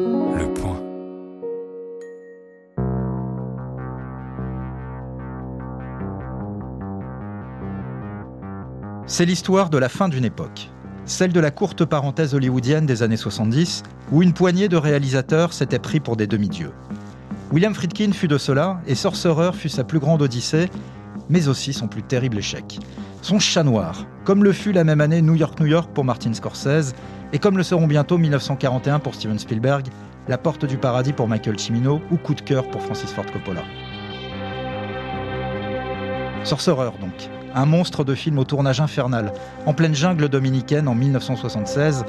Le point. C'est l'histoire de la fin d'une époque, celle de la courte parenthèse hollywoodienne des années 70, où une poignée de réalisateurs s'étaient pris pour des demi-dieux. William Friedkin fut de cela, et Sorcerer fut sa plus grande odyssée, mais aussi son plus terrible échec. Son chat noir, comme le fut la même année New York New York pour Martin Scorsese, et comme le seront bientôt 1941 pour Steven Spielberg, La Porte du Paradis pour Michael Cimino ou Coup de cœur pour Francis Ford Coppola. Sorcerer donc, un monstre de film au tournage infernal, en pleine jungle dominicaine en 1976,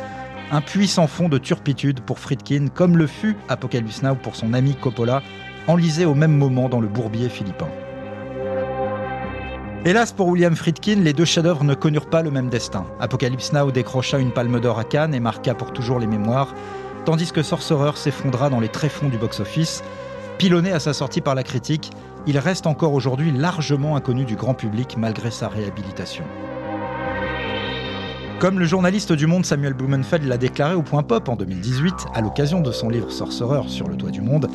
un puissant fond de turpitude pour Friedkin, comme le fut Apocalypse Now pour son ami Coppola, enlisé au même moment dans le bourbier philippin. Hélas pour William Friedkin, les deux chefs-d'œuvre ne connurent pas le même destin. Apocalypse Now décrocha une palme d'or à Cannes et marqua pour toujours les mémoires, tandis que Sorcerer s'effondra dans les tréfonds du box-office. Pilonné à sa sortie par la critique, il reste encore aujourd'hui largement inconnu du grand public malgré sa réhabilitation. Comme le journaliste du Monde Samuel Blumenfeld l'a déclaré au Point Pop en 2018, à l'occasion de son livre Sorcerer sur le toit du monde,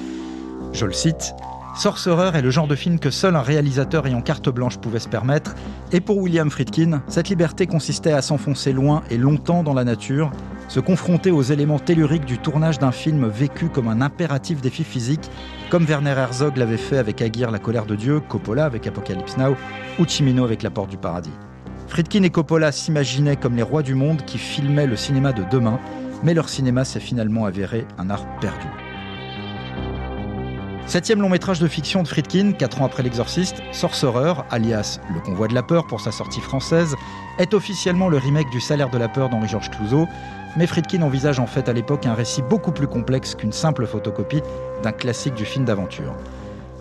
je le cite, Sorcerer est le genre de film que seul un réalisateur ayant carte blanche pouvait se permettre, et pour William Friedkin, cette liberté consistait à s'enfoncer loin et longtemps dans la nature, se confronter aux éléments telluriques du tournage d'un film vécu comme un impératif défi physique, comme Werner Herzog l'avait fait avec Aguirre La colère de Dieu, Coppola avec Apocalypse Now ou Cimino avec La porte du paradis. Friedkin et Coppola s'imaginaient comme les rois du monde qui filmaient le cinéma de demain, mais leur cinéma s'est finalement avéré un art perdu. Septième long métrage de fiction de Friedkin, quatre ans après L'Exorciste, Sorcerer, alias Le Convoi de la Peur pour sa sortie française, est officiellement le remake du Salaire de la Peur d'Henri-Georges Clouzot, mais Friedkin envisage en fait à l'époque un récit beaucoup plus complexe qu'une simple photocopie d'un classique du film d'aventure.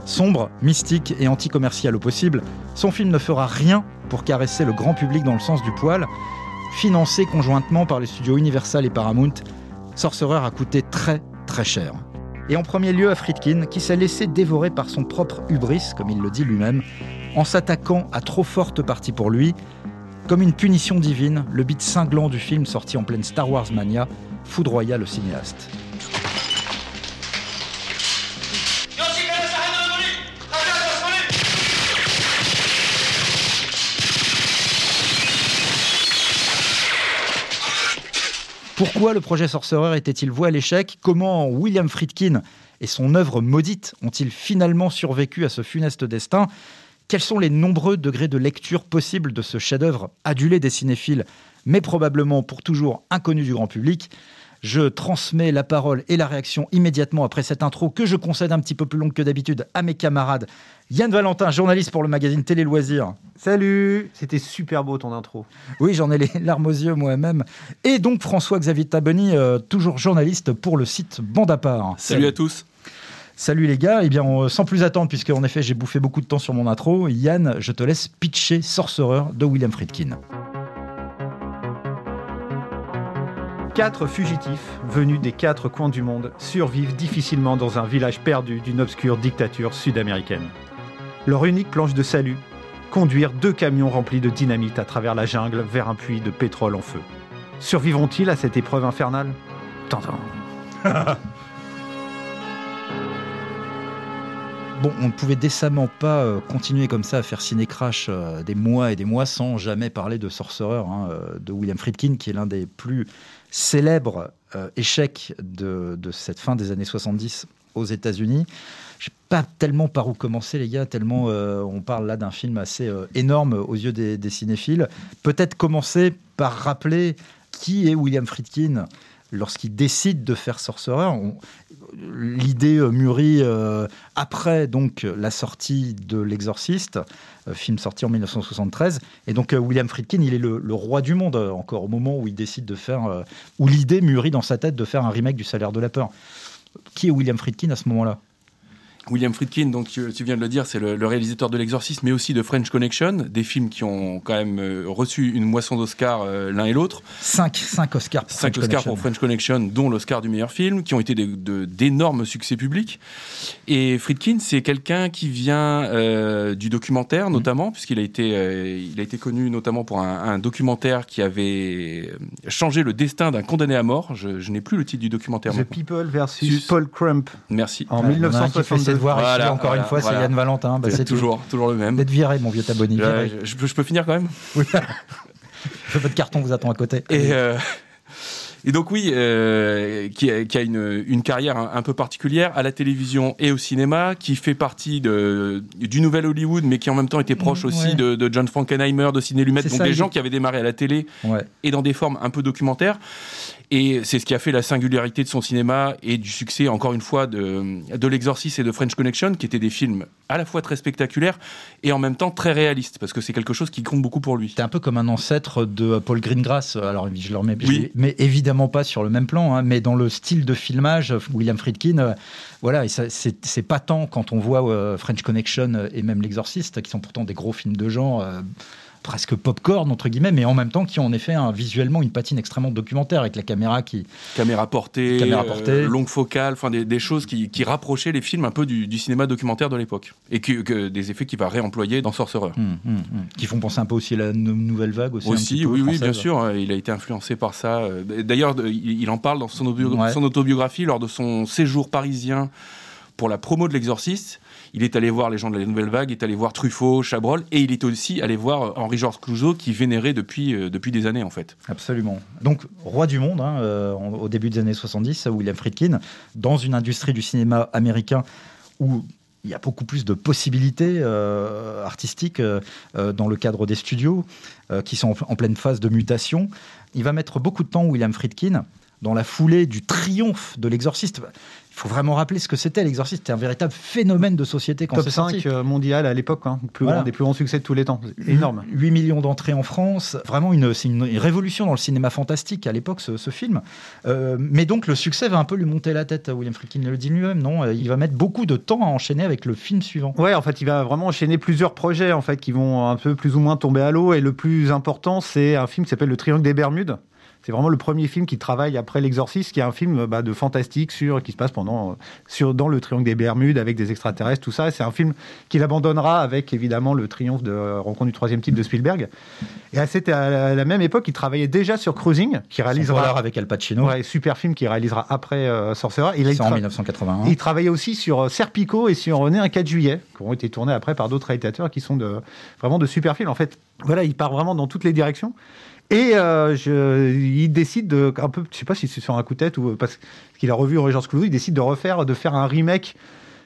Sombre, mystique et anti-commercial au possible, son film ne fera rien pour caresser le grand public dans le sens du poil. Financé conjointement par les studios Universal et Paramount, Sorcerer a coûté très très cher. Et en premier lieu à Friedkin, qui s'est laissé dévorer par son propre hubris, comme il le dit lui-même, en s'attaquant à trop forte partie pour lui. Comme une punition divine, le beat cinglant du film sorti en pleine Star Wars mania foudroya le cinéaste. Pourquoi le projet Sorcerer était-il voué à l'échec? Comment William Friedkin et son œuvre maudite ont-ils finalement survécu à ce funeste destin? Quels sont les nombreux degrés de lecture possibles de ce chef-d'œuvre adulé des cinéphiles, mais probablement pour toujours inconnu du grand public? Je transmets la parole et la réaction immédiatement après cette intro que je concède un petit peu plus longue que d'habitude à mes camarades. Yann Valentin, journaliste pour le magazine Télé Loisirs. Salut C'était super beau ton intro. Oui, j'en ai les larmes aux yeux moi-même. Et donc François-Xavier Taboni, euh, toujours journaliste pour le site Bande à part. Salut, à tous Salut les gars, et eh bien sans plus attendre, puisque en effet j'ai bouffé beaucoup de temps sur mon intro, Yann, je te laisse pitcher Sorcerer de William Friedkin. Quatre fugitifs, venus des quatre coins du monde, survivent difficilement dans un village perdu d'une obscure dictature sud-américaine. Leur unique planche de salut, conduire deux camions remplis de dynamite à travers la jungle vers un puits de pétrole en feu. Survivront-ils à cette épreuve infernale? T'entends Bon, on ne pouvait décemment pas euh, continuer comme ça à faire ciné crash euh, des mois et des mois sans jamais parler de Sorcerer hein, euh, de William Friedkin, qui est l'un des plus célèbres échecs de, cette fin des années 70 aux États-Unis. Je sais pas tellement par où commencer, les gars, tellement on parle là d'un film assez énorme aux yeux des, cinéphiles. Peut-être commencer par rappeler qui est William Friedkin lorsqu'il décide de faire Sorcerer, l'idée euh, mûrit euh, après donc la sortie de L'Exorciste, euh, film sorti en 1973. Et donc William Friedkin, il est le, roi du monde encore au moment où il décide de faire, où l'idée mûrit dans sa tête de faire un remake du Salaire de la peur. Qui est William Friedkin à ce moment-là? William Friedkin, donc tu, viens de le dire, c'est le, réalisateur de L'Exorciste, mais aussi de French Connection, des films qui ont quand même euh, reçu une moisson d'Oscars euh, l'un et l'autre. Cinq, cinq Oscars. Pour cinq Oscars pour French Connection, dont l'Oscar du meilleur film, qui ont été d'énormes succès publics. Et Friedkin, c'est quelqu'un qui vient euh, du documentaire, notamment, puisqu'il a été, il a été connu notamment pour un, documentaire qui avait changé le destin d'un condamné à mort. Je, n'ai plus le titre du documentaire. The People versus Paul Crump. Merci. En 1962 de voir ici, encore une fois, c'est Yann Valentin. Bah, c'est toujours, toujours le même. D'être viré, mon vieux Taboni. Je, je, peux finir quand même? Oui. Votre carton vous attend à côté. Et, euh, et donc oui, euh, qui, a, qui, a, une, une carrière un, peu particulière à la télévision et au cinéma, qui fait partie de, du nouvel Hollywood, mais qui en même temps était proche mmh, aussi de, de, John Frankenheimer, de Sidney Lumet, donc des gens qui avaient démarré à la télé et dans des formes un peu documentaires. Et c'est ce qui a fait la singularité de son cinéma et du succès, encore une fois, de, de L'Exorciste et de French Connection, qui étaient des films à la fois très spectaculaires et en même temps très réalistes, parce que c'est quelque chose qui compte beaucoup pour lui. C'est un peu comme un ancêtre de Paul Greengrass. Alors, je le remets, oui. mais évidemment pas sur le même plan, hein, mais dans le style de filmage, William Friedkin, euh, voilà, c'est pas tant quand on voit euh, French Connection et même L'Exorciste, qui sont pourtant des gros films de genre. Euh, presque pop-corn entre guillemets, mais en même temps qui ont en effet un, visuellement une patine extrêmement documentaire avec la caméra qui caméra portée, caméra euh, portée. longue focale, enfin des, choses qui, rapprochaient les films un peu du, cinéma documentaire de l'époque et que, des effets qu'il va réemployer dans Sorcerer, hum, hum, hum. qui font penser un peu aussi à la nouvelle vague aussi. Aussi, oui, oui, bien sûr, hein, il a été influencé par ça. D'ailleurs, il en parle dans son, son autobiographie lors de son séjour parisien pour la promo de l'Exorciste il est allé voir les gens de la Nouvelle Vague, il est allé voir Truffaut, Chabrol, et il est aussi allé voir euh, Henri-Georges Clouzot, qui vénérait depuis, euh, depuis des années, en fait. Absolument. Donc, roi du monde, hein, euh, au début des années 70, William Friedkin, dans une industrie du cinéma américain où il y a beaucoup plus de possibilités artistiques dans le cadre des studios qui sont en, pleine phase de mutation. Il va mettre beaucoup de temps, William Friedkin, dans la foulée du triomphe de l'exorciste. Il faut vraiment rappeler ce que c'était l'exorciste. C'était un véritable phénomène de société quand Top 5 euh, mondial à l'époque, hein. plus des plus grands succès de tous les temps. Énorme. 8 millions d'entrées en France. Vraiment, une, c'est une révolution dans le cinéma fantastique à l'époque, ce, film. Euh, mais donc, le succès va un peu lui monter la tête. William Friedkin le dit lui-même, non? Euh, Il va mettre beaucoup de temps à enchaîner avec le film suivant. Ouais, en fait, il va vraiment enchaîner plusieurs projets en fait qui vont un peu plus ou moins tomber à l'eau. Et le plus important, c'est un film qui s'appelle Le Triangle des Bermudes. C'est vraiment le premier film qui travaille après L'Exorciste, qui est un film bah, de fantastique sur qui se passe pendant euh, sur dans le Triangle des Bermudes avec des extraterrestres, tout ça. C'est un film qu'il abandonnera avec évidemment le triomphe de euh, Rencontre du troisième type de Spielberg. Et à, cette, à la même époque, il travaillait déjà sur Cruising, qui réalisera avec Al Pacino, ouais, super film qui réalisera après euh, Sorcerer. Il en 1981. Il travaillait aussi sur Serpico et sur René un 4 juillet, qui ont été tournés après par d'autres réalisateurs qui sont de, vraiment de super films. En fait, voilà, il part vraiment dans toutes les directions. Et euh, je, il décide de, un peu, je sais pas si c'est sur un coup de tête ou parce qu'il a revu Régence Clouzot, il décide de refaire, de faire un remake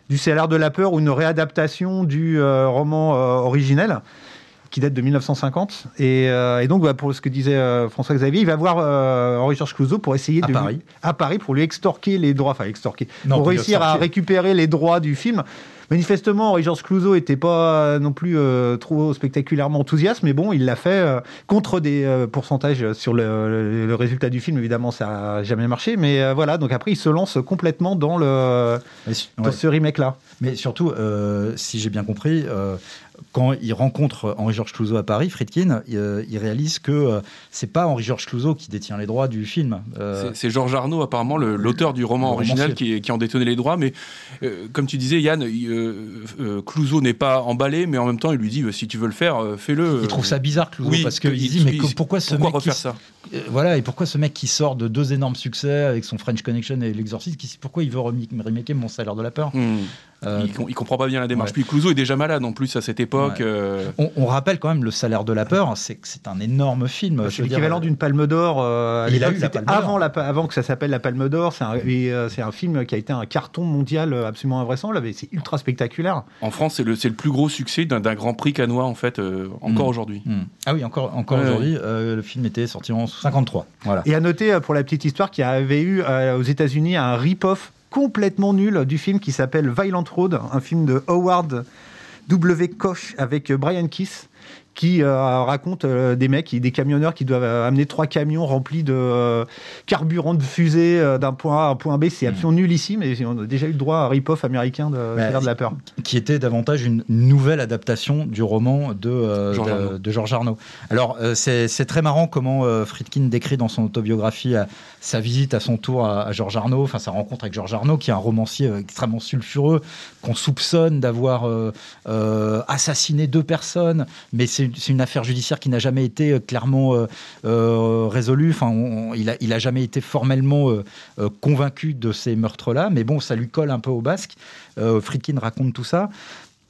du CLR de la peur ou une réadaptation du euh, roman euh, originel qui date de 1950. Et, et donc, bah, pour ce que disait François Xavier, il va voir Henri-Georges Clouzot pour essayer à de Paris. à Paris pour lui extorquer les droits, enfin extorquer, pour réussir à récupérer les droits du film. Manifestement, Henri-Georges Clouzot n'était pas euh, non plus euh, trop spectaculairement enthousiaste, mais bon, il l'a fait euh, contre des pourcentages sur le, résultat du film. Évidemment, ça n'a jamais marché, mais voilà. Donc après, il se lance complètement dans, le, dans ce remake-là. Mais surtout, si j'ai bien compris, quand il rencontre Henri-Georges Clouzot à Paris, Friedkin, il, euh, réalise que euh, c'est pas Henri-Georges Clouzot qui détient les droits du film. Euh, c'est Georges Arnaud, apparemment, l'auteur du roman original, qui, qui, en détenait les droits. Mais comme tu disais, Yann, Clouzot n'est pas emballé, mais en même temps, il lui dit si tu veux le faire, fais-le. Il trouve ça bizarre, Clouzot, parce qu'il dit mais pourquoi ce pourquoi mec refaire ça voilà, et pourquoi ce mec qui sort de deux énormes succès avec son French Connection et L'Exorciste, pourquoi il veut remaker Mon salaire de la peur? Hmm. Euh, il, comprend pas bien la démarche. Puis Clouseau est déjà malade en plus à cette époque. Euh. On, rappelle quand même le salaire de la peur, c'est c'est un énorme film. C'est l'équivalent d'une Palme d'Or. Euh, il a eu la avant, la, avant que ça s'appelle la Palme d'Or. C'est un, un, film qui a été un carton mondial absolument invraisemblable. C'est ultra spectaculaire. En France, c'est le, le, plus gros succès d'un Grand Prix canois en fait encore mm. aujourd'hui. Mm. Ah oui, encore, encore aujourd'hui. le film était sorti en 53. Voilà. Et à noter pour la petite histoire qu'il y avait eu aux États-Unis un rip-off complètement nul du film qui s'appelle Violent Road, un film de Howard W. Koch avec Brian Kiss qui raconte des mecs, des camionneurs qui doivent amener trois camions remplis de carburant de fusée d'un point A à un point B. C'est hmm. absolument nul ici, mais on a déjà eu le droit à un rip-off américain de bah, de la peur. Qui était davantage une nouvelle adaptation du roman de, de, George Arnaud. Alors, c'est très marrant comment Friedkin décrit dans son autobiographie sa visite à son tour à, Georges Arnaud, enfin sa rencontre avec Georges Arnaud, qui est un romancier euh, extrêmement sulfureux, qu'on soupçonne d'avoir euh, euh, assassiné deux personnes, mais c'est une affaire judiciaire qui n'a jamais été clairement résolue. Enfin, il, a, il a jamais été formellement convaincu de ces meurtres-là, mais bon, ça lui colle un peu au basque. Friedkin raconte tout ça.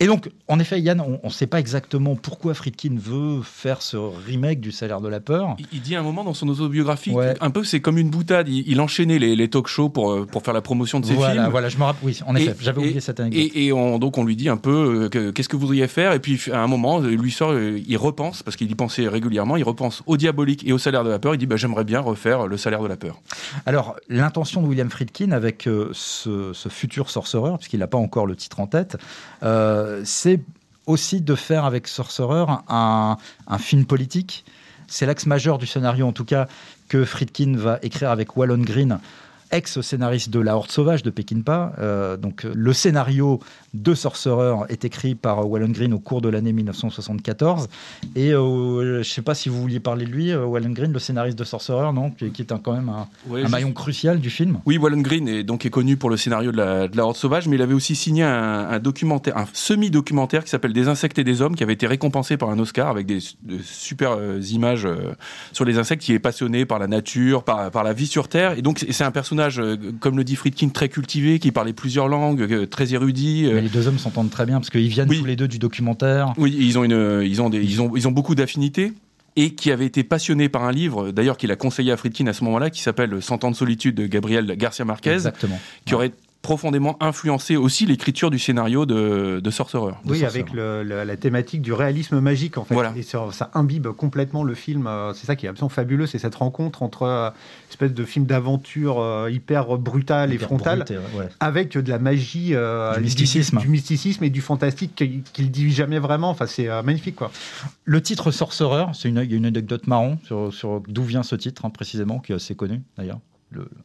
Et donc, en effet, Yann, on ne sait pas exactement pourquoi Friedkin veut faire ce remake du Salaire de la peur. Il, dit à un moment dans son autobiographie, un peu c'est comme une boutade. Il, enchaînait les, talk shows pour, euh, pour faire la promotion de ses films. Voilà, je me rappelle. Oui, en effet, j'avais oublié cette anecdote. Et, on, donc on lui dit un peu euh, qu'est-ce que vous voudriez faire? Et puis à un moment, lui sort, euh, il repense parce qu'il y pensait régulièrement. Il repense au diabolique et au Salaire de la peur. Il dit bah, j'aimerais bien refaire le Salaire de la peur. Alors l'intention de William Friedkin avec ce, futur sorcereur, puisqu'il n'a pas encore le titre en tête, c'est aussi de faire avec Sorcerer un, un film politique. C'est l'axe majeur du scénario, en tout cas, que Friedkin va écrire avec Wallon Green ex-scénariste de La Horde Sauvage de Peckinpah. Euh, donc, le scénario de Sorcerer est écrit par Wallen Green au cours de l'année 1974. Et euh, je ne sais pas si vous vouliez parler de lui, euh, Wallen Green, le scénariste de Sorcerer, non qui, est quand même un, maillon crucial du film. Oui, Wallen Green est donc est connu pour le scénario de la, de la Horde Sauvage, mais il avait aussi signé un, documentaire, un semi-documentaire qui s'appelle Des insectes et des hommes, qui avait été récompensé par un Oscar avec des, super images sur les insectes. Il est passionné par la nature, par, par la vie sur Terre, et donc c'est un personnage euh, comme le dit Friedkin, très cultivé, qui parlait plusieurs langues, euh, très érudit. Euh. Mais les deux hommes s'entendent très bien parce qu'ils viennent tous les deux du documentaire. Oui, ils ont, une, ils ont, des, ils ont, ils ont beaucoup d'affinités et qui avait été passionné par un livre, d'ailleurs qu'il a conseillé à Friedkin à ce moment-là, qui s'appelle Cent ans de solitude de Gabriel Garcia Marquez, Exactement. qui aurait profondément influencé aussi l'écriture du scénario de, de Sorcerer. Oui, avec la thématique du réalisme magique, en fait. Et ça, imbibe complètement le film. Euh, c'est ça qui est absolument fabuleux, c'est cette rencontre entre une euh, espèce de film d'aventure euh, hyper brutal et frontal, avec de la magie, du, mysticisme. Du, mysticisme et du fantastique qu'il ne dit jamais vraiment. Enfin, c'est magnifique, quoi. Le titre Sorcerer, c'est une, il y a une anecdote marrant sur, sur d'où vient ce titre, hein, précisément, qui est assez connu, d'ailleurs.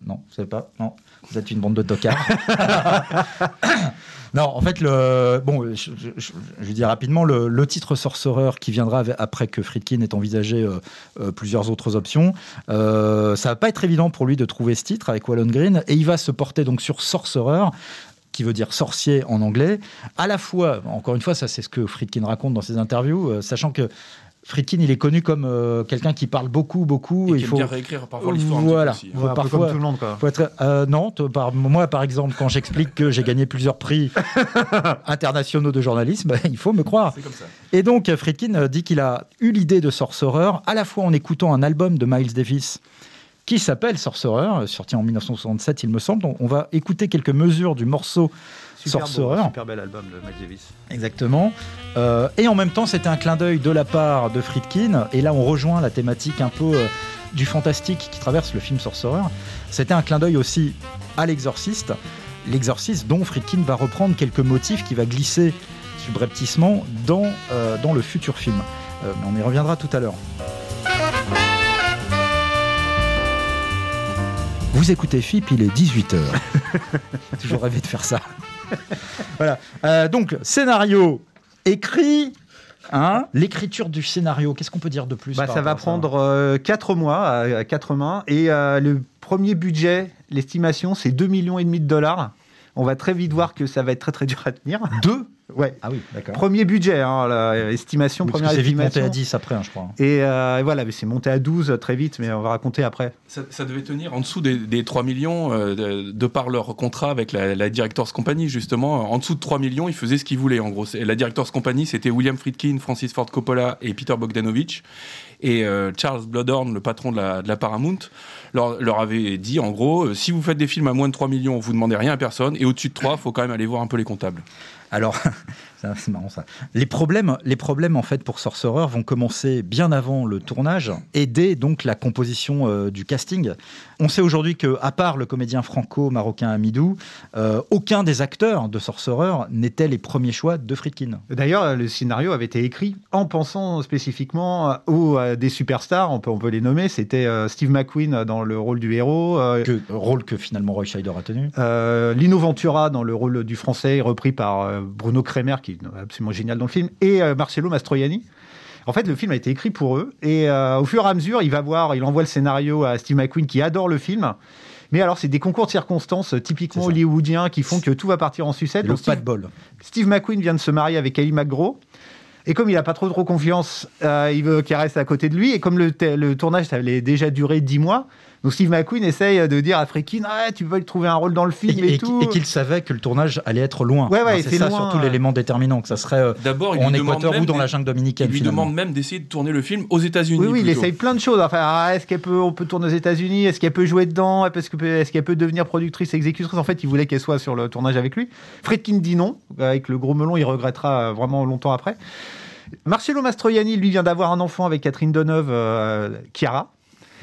Non, vous savez pas Non, vous êtes une bande de tocards. non, en fait, le... bon, je, je, dis rapidement, le, titre Sorcerer qui viendra après que Friedkin ait envisagé euh, euh, plusieurs autres options, euh, ça va pas être évident pour lui de trouver ce titre avec Wallon Green, et il va se porter donc sur Sorcerer, qui veut dire sorcier en anglais, à la fois, encore une fois, ça c'est ce que Friedkin raconte dans ses interviews, sachant que Friedkin, il est connu comme euh, quelqu'un qui parle beaucoup, beaucoup. Et il faut bien réécrire parfois l'histoire. Voilà, un peu, parfois. Comme tout le monde, quoi. être, euh, non, par, moi, par exemple, quand j'explique que j'ai gagné plusieurs prix internationaux de journalisme, bah, il faut me croire. Comme ça. Et donc, Friedkin euh, dit qu'il a eu l'idée de Sorcerer à la fois en écoutant un album de Miles Davis qui s'appelle Sorcerer, sorti en 1967, il me semble. On va écouter quelques mesures du morceau Super super bel album de Miles Davis. Exactement. Euh, et en même temps, c'était un clin d'œil de la part de Friedkin. Et là, on rejoint la thématique un peu euh, du fantastique qui traverse le film Sorcerer. C'était un clin d'œil aussi à l'exorciste. L'exorciste dont Friedkin va reprendre quelques motifs qui va glisser subrepticement dans, euh, dans le futur film. mais on y reviendra tout à l'heure. Vous écoutez FIP, il est 18h. Toujours rêvé de faire ça. voilà. Euh, donc, scénario écrit. Hein L'écriture du scénario, qu'est-ce qu'on peut dire de plus bah, Ça va prendre 4 euh, mois à 4 mains. Et euh, le premier budget, l'estimation, c'est 2,5 millions et demi de dollars. On va très vite voir que ça va être très très dur à tenir. Deux Ouais. Ah oui, d'accord. Premier budget, hein, l'estimation, première C'est vite monté à 10 après, hein, je crois. Et euh, voilà, c'est monté à 12 très vite, mais on va raconter après. Ça, devait tenir en dessous des, 3 millions euh, de, par leur contrat avec la, la, Directors Company, justement. En dessous de 3 millions, ils faisaient ce qu'ils voulaient, en gros. La Directors Company, c'était William Friedkin, Francis Ford Coppola et Peter Bogdanovich. Et Charles Bloodhorn, le patron de la, de la Paramount, leur, leur, avait dit en gros, si vous faites des films à moins de 3 millions, vous demandez rien à personne, et au-dessus de 3, faut quand même aller voir un peu les comptables. Alors, c'est marrant ça. Les problèmes, les problèmes en fait pour Sorcerer vont commencer bien avant le tournage et dès donc la composition euh, du casting. On sait aujourd'hui que, à part le comédien franco-marocain Amidou, euh, aucun des acteurs de Sorcerer n'était les premiers choix de Friedkin. D'ailleurs, le scénario avait été écrit en pensant spécifiquement aux des superstars. On peut, on peut les nommer. C'était euh, Steve McQueen dans le rôle du héros, que, rôle que finalement Roy Scheider a tenu. Lino Ventura dans le rôle du français, repris par Bruno Kremer, qui est absolument génial dans le film, et euh, Marcello Mastroianni. En fait, le film a été écrit pour eux, et euh, au fur et à mesure, il va voir, il envoie le scénario à Steve McQueen, qui adore le film. Mais alors, c'est des concours de circonstances typiquement hollywoodiens qui font que tout va partir en sucette. Le pas de bol. Steve McQueen vient de se marier avec Ali McGraw. Et comme il n'a pas trop trop confiance, euh, il veut qu'elle reste à côté de lui. Et comme le, le tournage, ça allait déjà durer dix mois, donc Steve McQueen essaye de dire à Freakin ah, tu veux lui trouver un rôle dans le film et, tout. Et qu'il savait que le tournage allait être loin. Ouais, ouais, c'est ça surtout l'élément déterminant, que ça serait euh, D'abord, en Équateur ou dans la jungle dominicaine. Il lui demande même d'essayer de tourner le film aux États-Unis. Oui, oui, il essaye plein de choses. Enfin, ah, est-ce qu'elle peut, on peut tourner aux États-Unis? Est-ce qu'elle peut jouer dedans? Est-ce qu'elle peut devenir productrice, exécutrice? En fait, il voulait qu'elle soit sur le tournage avec lui. Friedkin dit non. Avec le gros melon, il regrettera vraiment longtemps après. Marcello Mastroianni, lui, vient d'avoir un enfant avec Catherine Deneuve, euh, Chiara.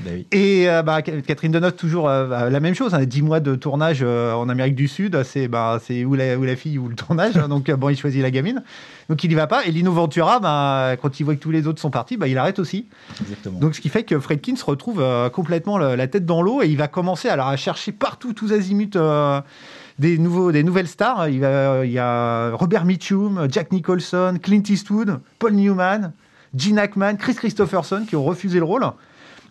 Ben Et euh, bah, Catherine Deneuve, toujours euh, bah, la même chose. Hein, 10 mois de tournage euh, en Amérique du Sud, c'est bah, où, la, fille ou le tournage. Hein, donc, bon, il choisit la gamine. Donc, il y va pas. Et Lino Ventura, bah, quand il voit que tous les autres sont partis, bah, il arrête aussi. Exactement. Donc, ce qui fait que Fredkin se retrouve complètement la, tête dans l'eau et il va commencer alors, à chercher partout, tous azimuts. Des, nouveaux, des nouvelles stars. Il, il y a Robert Mitchum, Jack Nicholson, Clint Eastwood, Paul Newman, Gene Hackman, Chris Christopherson qui ont refusé le rôle.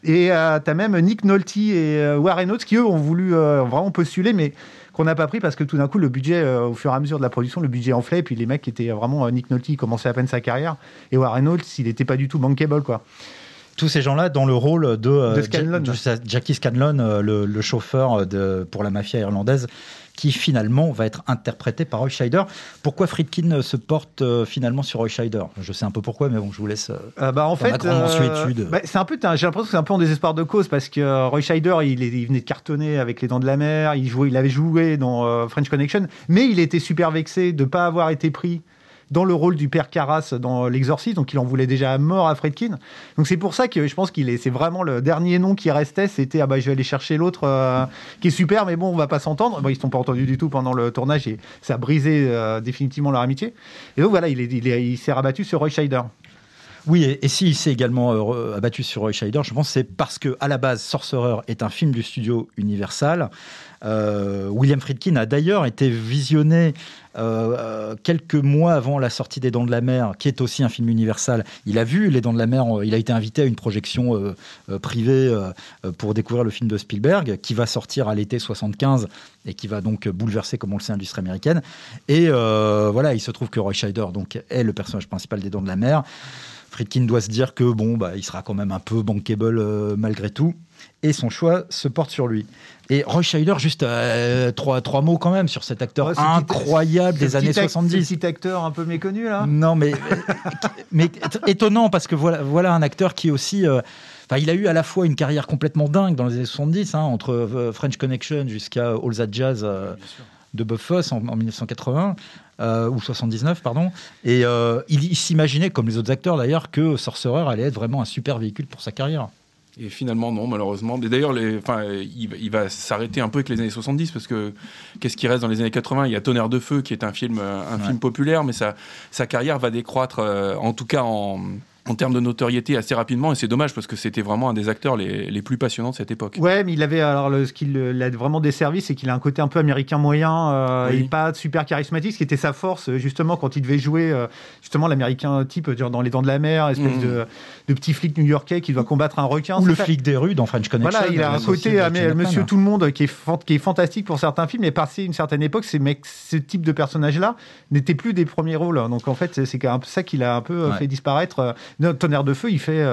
Et euh, tu as même Nick Nolte et euh, Warren Oates qui, eux, ont voulu euh, vraiment postuler, mais qu'on n'a pas pris parce que tout d'un coup, le budget, au fur et à mesure de la production, le budget enflait. Et puis les mecs qui étaient vraiment. Nick Nolte, il commençait à peine sa carrière. Et Warren Oates, il n'était pas du tout bankable, quoi tous ces gens-là dans le rôle de, Jackie Scanlon, le, chauffeur de, pour la mafia irlandaise, qui finalement va être interprété par Roy Scheider. Pourquoi Friedkin se porte euh, finalement sur Roy Scheider? Je sais un peu pourquoi, mais bon, je vous laisse. Euh, euh, bah, en fait, bah, c'est un peu, j'ai l'impression que c'est un peu en désespoir de cause parce que Roy Scheider, il, il, venait de cartonner avec Les Dents de la Mer, il jouait, il avait joué dans French Connection, mais il était super vexé de ne pas avoir été pris dans le rôle du père Carras dans L'Exorciste, donc il en voulait déjà à mort à Fredkin. Donc c'est pour ça que je pense qu'il est, c'est vraiment le dernier nom qui restait, c'était ah bah je vais aller chercher l'autre euh, qui est super, mais bon on va pas s'entendre. Bon, ils ne sont pas entendus du tout pendant le tournage et ça a brisé euh, définitivement leur amitié. Et donc voilà, il, est, il, s'est rabattu sur Roy Scheider. Oui, et, s'il s'est également euh, abattu sur Roy Scheider, je pense c'est parce que à la base, Sorcerer est un film du studio Universal. William Friedkin a d'ailleurs été visionné euh, quelques mois avant la sortie des Dents de la Mer, qui est aussi un film universal, il a vu Les Dents de la Mer, euh, il a été invité à une projection euh, privée pour découvrir le film de Spielberg, qui va sortir à l'été 75 et qui va donc bouleverser, comme on le sait, l'industrie américaine. Et voilà, il se trouve que Roy Scheider donc, est le personnage principal des Dents de la Mer. Friedkin doit se dire que bon, bah, il sera quand même un peu bankable malgré tout et son choix se porte sur lui. Et Roy Scheider, juste euh, trois, trois mots quand même sur cet acteur incroyable des années 70. Petit acteur un peu méconnu là Non, mais, mais étonnant parce que voilà, voilà un acteur qui aussi. Euh, enfin, il a eu à la fois une carrière complètement dingue dans les années 70, hein, entre euh, French Connection jusqu'à All That Jazz de Bob Fosse en, 1980. ou 79, pardon. Et il, il s'imaginait, comme les autres acteurs d'ailleurs, que Sorcerer allait être vraiment un super véhicule pour sa carrière. Et finalement, non, malheureusement. D'ailleurs, enfin, il, va s'arrêter un peu avec les années 70 parce que qu'est-ce qui reste dans les années 80 Il y a Tonnerre de Feu qui est un film, un film populaire, mais sa, sa carrière va décroître, euh, en tout cas en, en termes de notoriété assez rapidement et c'est dommage parce que c'était vraiment un des acteurs les, les, plus passionnants de cette époque. Ouais, mais il avait alors le, ce qui l'a vraiment desservi, c'est qu'il a un côté un peu américain moyen euh, et pas super charismatique, ce qui était sa force justement quand il devait jouer euh, justement l'américain type dans Les Dents de la Mer, espèce mm. de, de, petit flic new-yorkais qui doit combattre un requin. Ou le flic des rues dans French Connection. Voilà, il a un côté Monsieur Tout le Monde qui est, qui est fantastique pour certains films, mais passé une certaine époque, ces mecs, ce type de personnage-là n'était plus des premiers rôles. Donc en fait, c'est ça qu'il a un peu fait disparaître Tonnerre de feu, il fait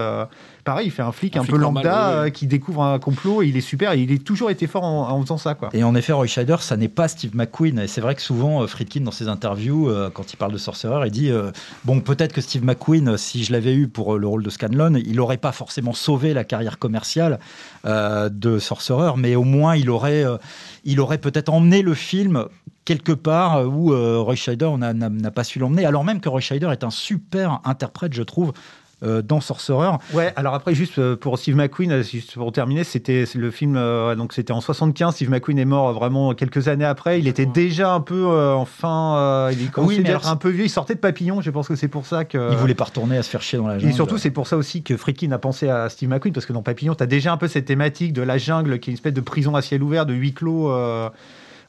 pareil, il fait un flic un, peu lambda qui découvre un complot. Et il est super. Et il est toujours été fort en, faisant ça, quoi. Et en effet, Roy Scheider, ça n'est pas Steve McQueen. Et c'est vrai que souvent, Friedkin dans ses interviews, quand il parle de Sorcerer, il dit bon, peut-être que Steve McQueen, si je l'avais eu pour le rôle de Scanlon, il n'aurait pas forcément sauvé la carrière commerciale de Sorcerer, mais au moins il aurait il aurait peut-être emmené le film quelque part où euh, Roy Scheider n'a pas su l'emmener, alors même que Roy Scheider est un super interprète, je trouve, euh, dans Sorcerer. Ouais, alors après, juste euh, pour Steve McQueen, juste pour terminer, c'était le film, donc c'était en 75. Steve McQueen est mort vraiment quelques années après. Il était déjà un peu, enfin, il commençait un peu vieux. Il sortait de Papillon, je pense que c'est pour ça que. Il voulait pas retourner à se faire chier dans la jungle. Et surtout, c'est pour ça aussi que Friedkin a pensé à Steve McQueen, parce que dans Papillon, tu as déjà un peu cette thématique de la jungle qui est une espèce de prison à ciel ouvert, de huis clos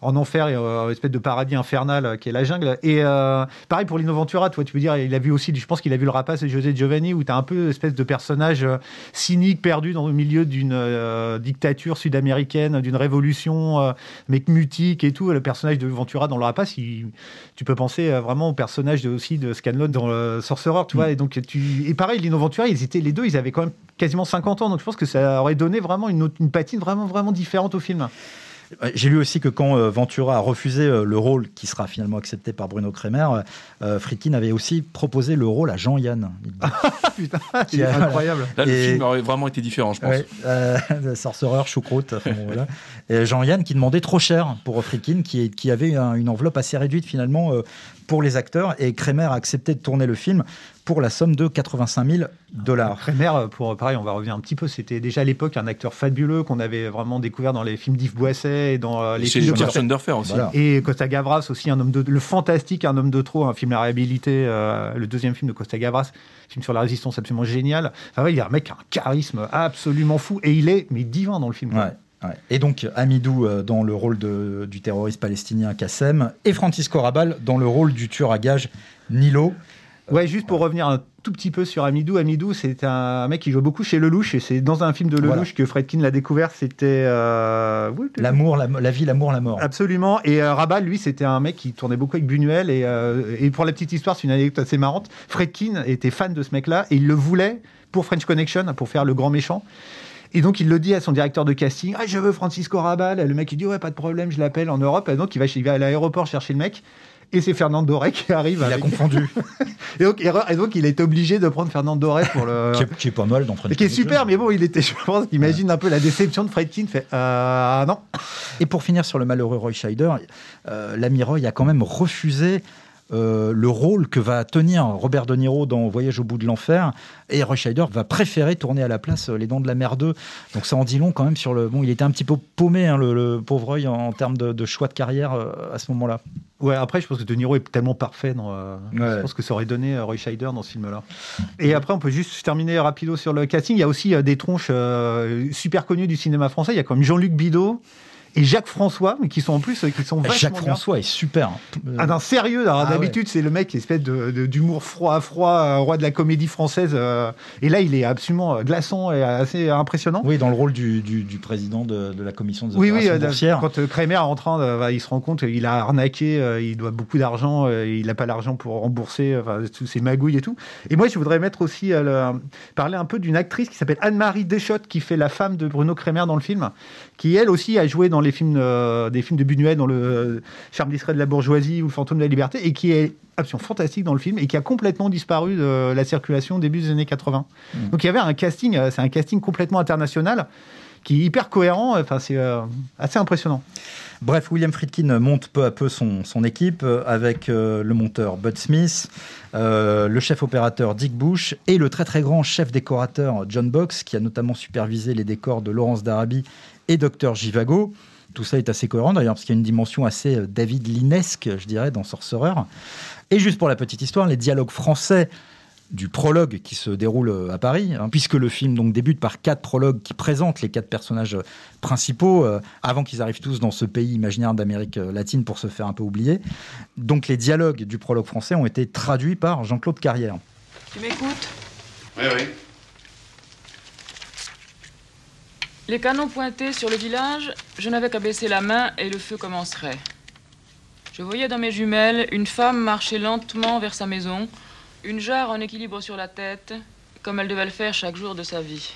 en enfer, euh, une espèce de paradis infernal euh, qui est la jungle. Et euh, pareil pour Lino Ventura, toi, tu peux dire, il a vu aussi, je pense qu'il a vu le rapace de José Giovanni, où tu as un peu espèce de personnage cynique perdu dans le milieu d'une dictature sud-américaine, d'une révolution, mec mutique et tout. Le personnage de Ventura dans le rapace, tu peux penser vraiment au personnage aussi de Scanlon dans le Sorcerer, tu vois. Mm. Et donc, tu, et pareil, Lino Ventura, ils étaient les deux, ils avaient quand même quasiment 50 ans, donc je pense que ça aurait donné vraiment une, une patine vraiment, vraiment différente au film. J'ai lu aussi que quand euh, Ventura a refusé euh, le rôle qui sera finalement accepté par Bruno Kremer, euh, Friedkin avait aussi proposé le rôle à Jean-Yann. Putain, c'est incroyable. Là, le film aurait vraiment été différent, je pense. Ouais, Sorcerer, choucroute. voilà. Et Jean-Yann qui demandait trop cher pour Friedkin, qui, qui avait une enveloppe assez réduite finalement pour les acteurs. Et Kremer a accepté de tourner le film pour la somme de 85 000 dollars. Kremer, pour pareil, on va revenir un petit peu. C'était déjà à l'époque un acteur fabuleux qu'on avait vraiment découvert dans les films d'Yves Boisset et dans euh, les films de aussi. Et Costa Gavras aussi, un homme de le fantastique, un homme de trop, un film La réhabilité, euh, le deuxième film de Costa Gavras, film sur la résistance absolument génial. Enfin, ouais, il y a un mec qui a un charisme absolument fou et il est mais divin dans le film. Et donc Amidou euh, dans le rôle de, du terroriste palestinien Kassem et Francisco Rabal dans le rôle du tueur à gages Nilo. Ouais, juste pour revenir un tout petit peu sur Amidou. Amidou, c'est un mec qui joue beaucoup chez Lelouch et c'est dans un film de Lelouch que Fredkin l'a découvert. C'était euh, l'amour, la, vie, l'amour, la mort. Absolument. Et euh, Rabal, lui, c'était un mec qui tournait beaucoup avec Buñuel et, et pour la petite histoire, c'est une anecdote assez marrante. Fredkin était fan de ce mec-là et il le voulait pour French Connection, pour faire le grand méchant. Et donc, il le dit à son directeur de casting Ah, je veux Francisco Rabal. le mec, il dit Ouais, pas de problème, je l'appelle en Europe. Et donc, il va, il va à l'aéroport chercher le mec. Et c'est Fernando Doré qui arrive. Il a confondu. et, donc, et, donc, il est obligé de prendre Fernando Doré pour le. qui, est, pas mal dans Fredkin. Qui est super, mais bon, il était, je pense, imagine un peu la déception de Fredkin. Fait euh, non. Et pour finir sur le malheureux Roy Scheider, euh, l'ami Roy a quand même refusé euh, le rôle que va tenir Robert De Niro dans Voyage au bout de l'enfer. Et Roy Scheider va préférer tourner à la place euh, Les Dents de la Mer 2. Donc ça en dit long quand même sur le. Bon, il était un petit peu paumé, hein, le, pauvre Roy, en, termes de, choix de carrière euh, à ce moment-là. Ouais, après, je pense que De Niro est tellement parfait. Dans, Je pense que ça aurait donné Roy Scheider dans ce film-là. Et après, on peut juste terminer rapido sur le casting. Il y a aussi des tronches super connues du cinéma français. Il y a comme Jean-Luc Bidot et Jacques François, mais qui sont en plus qui sont Jacques François est super. Ah d'un sérieux. Ah d'habitude c'est le mec espèce de, d'humour froid à froid, euh, roi de la comédie française. Euh, et là il est absolument euh, glaçant et assez impressionnant. Oui, dans le rôle du, du, président de, de, la commission des oui, oui, Quand Kremer est en train, de, il se rend compte qu'il a arnaqué, il doit beaucoup d'argent, il n'a pas l'argent pour rembourser, enfin, tous ces magouilles et tout. Et moi je voudrais mettre aussi parler un peu d'une actrice qui s'appelle Anne-Marie Deschottes qui fait la femme de Bruno Kremer dans le film, qui elle aussi a joué dans les films, euh, des films de Buñuel, dans le euh, Charme discret de la bourgeoisie ou le fantôme de la liberté, et qui est absolument fantastique dans le film et qui a complètement disparu de la circulation début des années 80. Mmh. Donc il y avait un casting, euh, c'est un casting complètement international qui est hyper cohérent. Enfin, c'est assez impressionnant. Bref, William Friedkin monte peu à peu son, son équipe avec le monteur Bud Smith, le chef opérateur Dick Bush et le très très grand chef décorateur John Box, qui a notamment supervisé les décors de Laurence d'Arabie et Docteur Jivago. Tout ça est assez cohérent d'ailleurs, parce qu'il y a une dimension assez euh, David Linesque, je dirais, dans Sorcerer. Et juste pour la petite histoire, les dialogues français du prologue qui se déroule euh, à Paris, hein, puisque le film donc débute par quatre prologues qui présentent les quatre personnages euh, principaux avant qu'ils arrivent tous dans ce pays imaginaire d'Amérique latine pour se faire un peu oublier. Donc les dialogues du prologue français ont été traduits par Jean-Claude Carrière. Tu m'écoutes? Oui, oui. Les canons pointés sur le village, je n'avais qu'à baisser la main et le feu commencerait. Je voyais dans mes jumelles une femme marcher lentement vers sa maison, une jarre en équilibre sur la tête, comme elle devait le faire chaque jour de sa vie.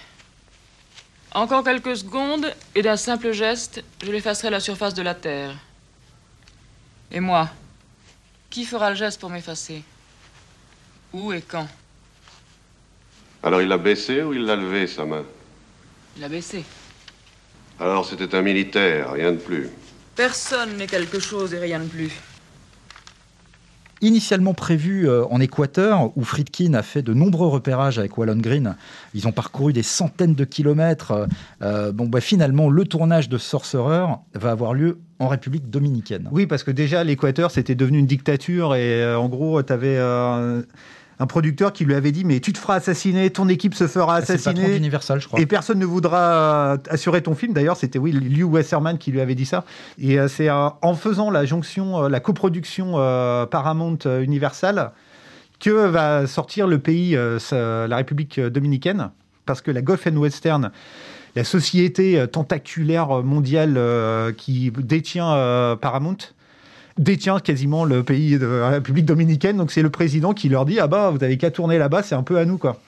Encore quelques secondes, et d'un simple geste, je l'effacerai la surface de la Terre. Et moi, qui fera le geste pour m'effacer? Où et quand? Alors il l'a baissé ou il l'a levé, sa main? Il l'a baissé. Alors c'était un militaire, rien de plus. Personne n'est quelque chose et rien de plus initialement prévu euh, en Équateur, où Friedkin a fait de nombreux repérages avec Wallon Green. Ils ont parcouru des centaines de kilomètres. Euh, euh, bon, bah, finalement, le tournage de Sorcerer va avoir lieu en République dominicaine. Oui, parce que déjà, l'Équateur, c'était devenu une dictature et en gros, tu avais un producteur qui lui avait dit mais tu te feras assassiner, ton équipe se fera assassiner. Universal, je crois. Et personne ne voudra euh, assurer ton film. D'ailleurs, c'était oui, Lew Wasserman qui lui avait dit ça. Et euh, c'est euh, en faisant la jonction, la coproduction Paramount Universal que va sortir le pays, la République dominicaine, parce que la Gulf and Western la société tentaculaire mondiale qui détient Paramount détient quasiment le pays de la République dominicaine. Donc c'est le président qui leur dit ah bah vous avez qu'à tourner là-bas, c'est un peu à nous quoi.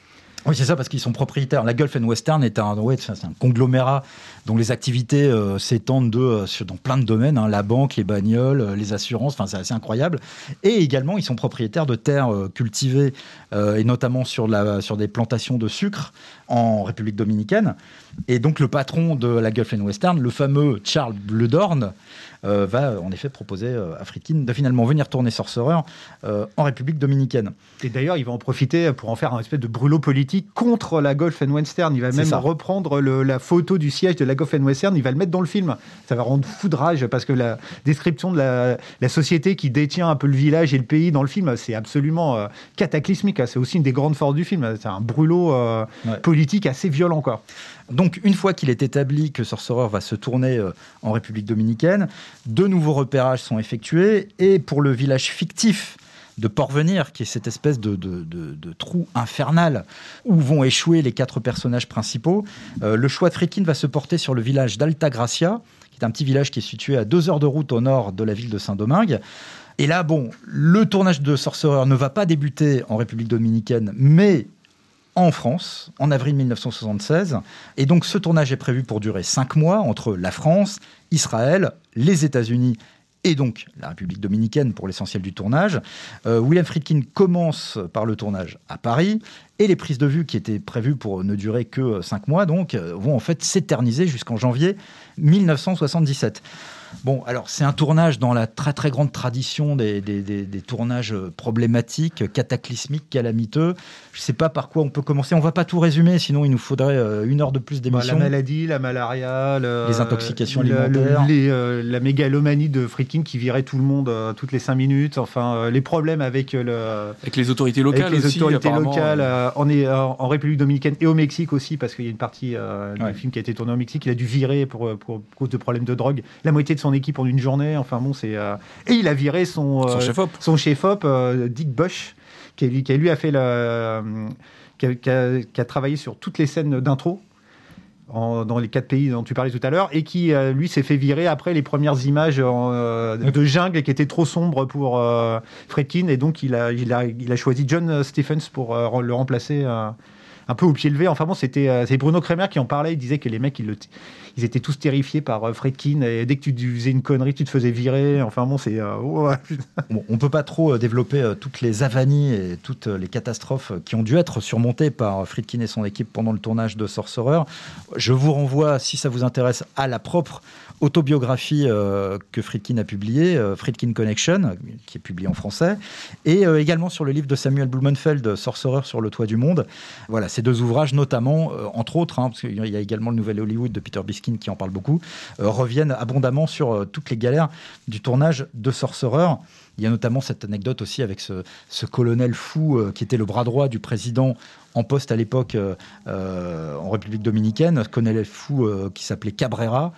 Oui, c'est ça, parce qu'ils sont propriétaires. La Gulf and Western est un, ouais, c'est un conglomérat dont les activités euh, s'étendent de, euh, dans plein de domaines, hein, la banque, les bagnoles, euh, les assurances, c'est assez incroyable. Et également, ils sont propriétaires de terres cultivées, et notamment sur, sur des plantations de sucre en République dominicaine. Et donc le patron de la Gulf and Western, le fameux Charles Bledorn, euh, va en effet proposer euh, à Friedkin de finalement venir tourner Sorcerer euh, en République dominicaine. Et d'ailleurs, il va en profiter pour en faire un espèce de brûlot politique contre la Gulf and Western. Il va même reprendre la photo du siège de la Gulf and Western, il va le mettre dans le film. Ça va rendre foudrage parce que la description de la, société qui détient un peu le village et le pays dans le film, c'est absolument cataclysmique. C'est aussi une des grandes forces du film. C'est un brûlot politique assez violent. Quoi. Donc, une fois qu'il est établi que Sorcerer va se tourner euh, en République dominicaine, de nouveaux repérages sont effectués et pour le village fictif de Porvenir, qui est cette espèce de, trou infernal où vont échouer les quatre personnages principaux, euh, le choix de Friedkin va se porter sur le village d'Alta Gracia, qui est un petit village qui est situé à deux heures de route au nord de la ville de Saint-Domingue. Et là, bon, le tournage de Sorcerer ne va pas débuter en République dominicaine, mais en France en avril 1976. Et donc ce tournage est prévu pour durer cinq mois entre la France, Israël, les États-Unis et donc la République dominicaine pour l'essentiel du tournage. Euh, William Friedkin commence par le tournage à Paris et les prises de vue qui étaient prévues pour ne durer que cinq mois donc euh, vont en fait s'éterniser jusqu'en janvier 1977. Bon, alors c'est un tournage dans la très très grande tradition des, tournages problématiques, cataclysmiques, calamiteux. Je ne sais pas par quoi on peut commencer. On va pas tout résumer, sinon il nous faudrait euh, une heure de plus d'émission. la maladie, la malaria, les intoxications alimentaires, euh, la mégalomanie de Friedkin qui virait tout le monde euh, toutes les cinq minutes. Enfin, les problèmes avec le avec les autorités locales avec les autorités locales en, en, République dominicaine et au Mexique aussi parce qu'il y a une partie du film qui a été tourné au Mexique. Il a dû virer pour, pour, cause de problèmes de drogue. La moitié de son équipe en une journée. Enfin bon, c'est euh, et il a viré son son chef-op, son chef-op euh, Dick Bush, qui lui, qui lui a fait la, qui a, travaillé sur toutes les scènes d'intro. dans les quatre pays dont tu parlais tout à l'heure, et qui, euh, lui, s'est fait virer après les premières images de jungle qui étaient trop sombres pour Fredkin, et donc il a, il, a, il a choisi John Stephens pour le remplacer un peu au pied levé. Enfin bon, c'était c'est Bruno Kremer qui en parlait, il disait que les mecs, ils ils étaient tous terrifiés par euh, Fredkin et dès que tu faisais une connerie, tu te faisais virer. Enfin bon, c'est. Euh, bon, on peut pas trop euh, développer toutes les avanies et toutes les catastrophes qui ont dû être surmontées par Friedkin et son équipe pendant le tournage de Sorcerer. Je vous renvoie, si ça vous intéresse, à la propre autobiographie que Friedkin a publiée, Friedkin Connection, qui est publiée en français, et également sur le livre de Samuel Blumenfeld, Sorcerer sur le toit du monde. Voilà, ces deux ouvrages, notamment, entre autres, hein, parce qu'il y a également le Nouvel Hollywood de Peter Biskin qui en parle beaucoup, euh, reviennent abondamment sur euh, toutes les galères du tournage de Sorcerer. Il y a notamment cette anecdote aussi avec ce, colonel fou euh, qui était le bras droit du président en poste à l'époque en République dominicaine, un colonel fou qui s'appelait Cabrera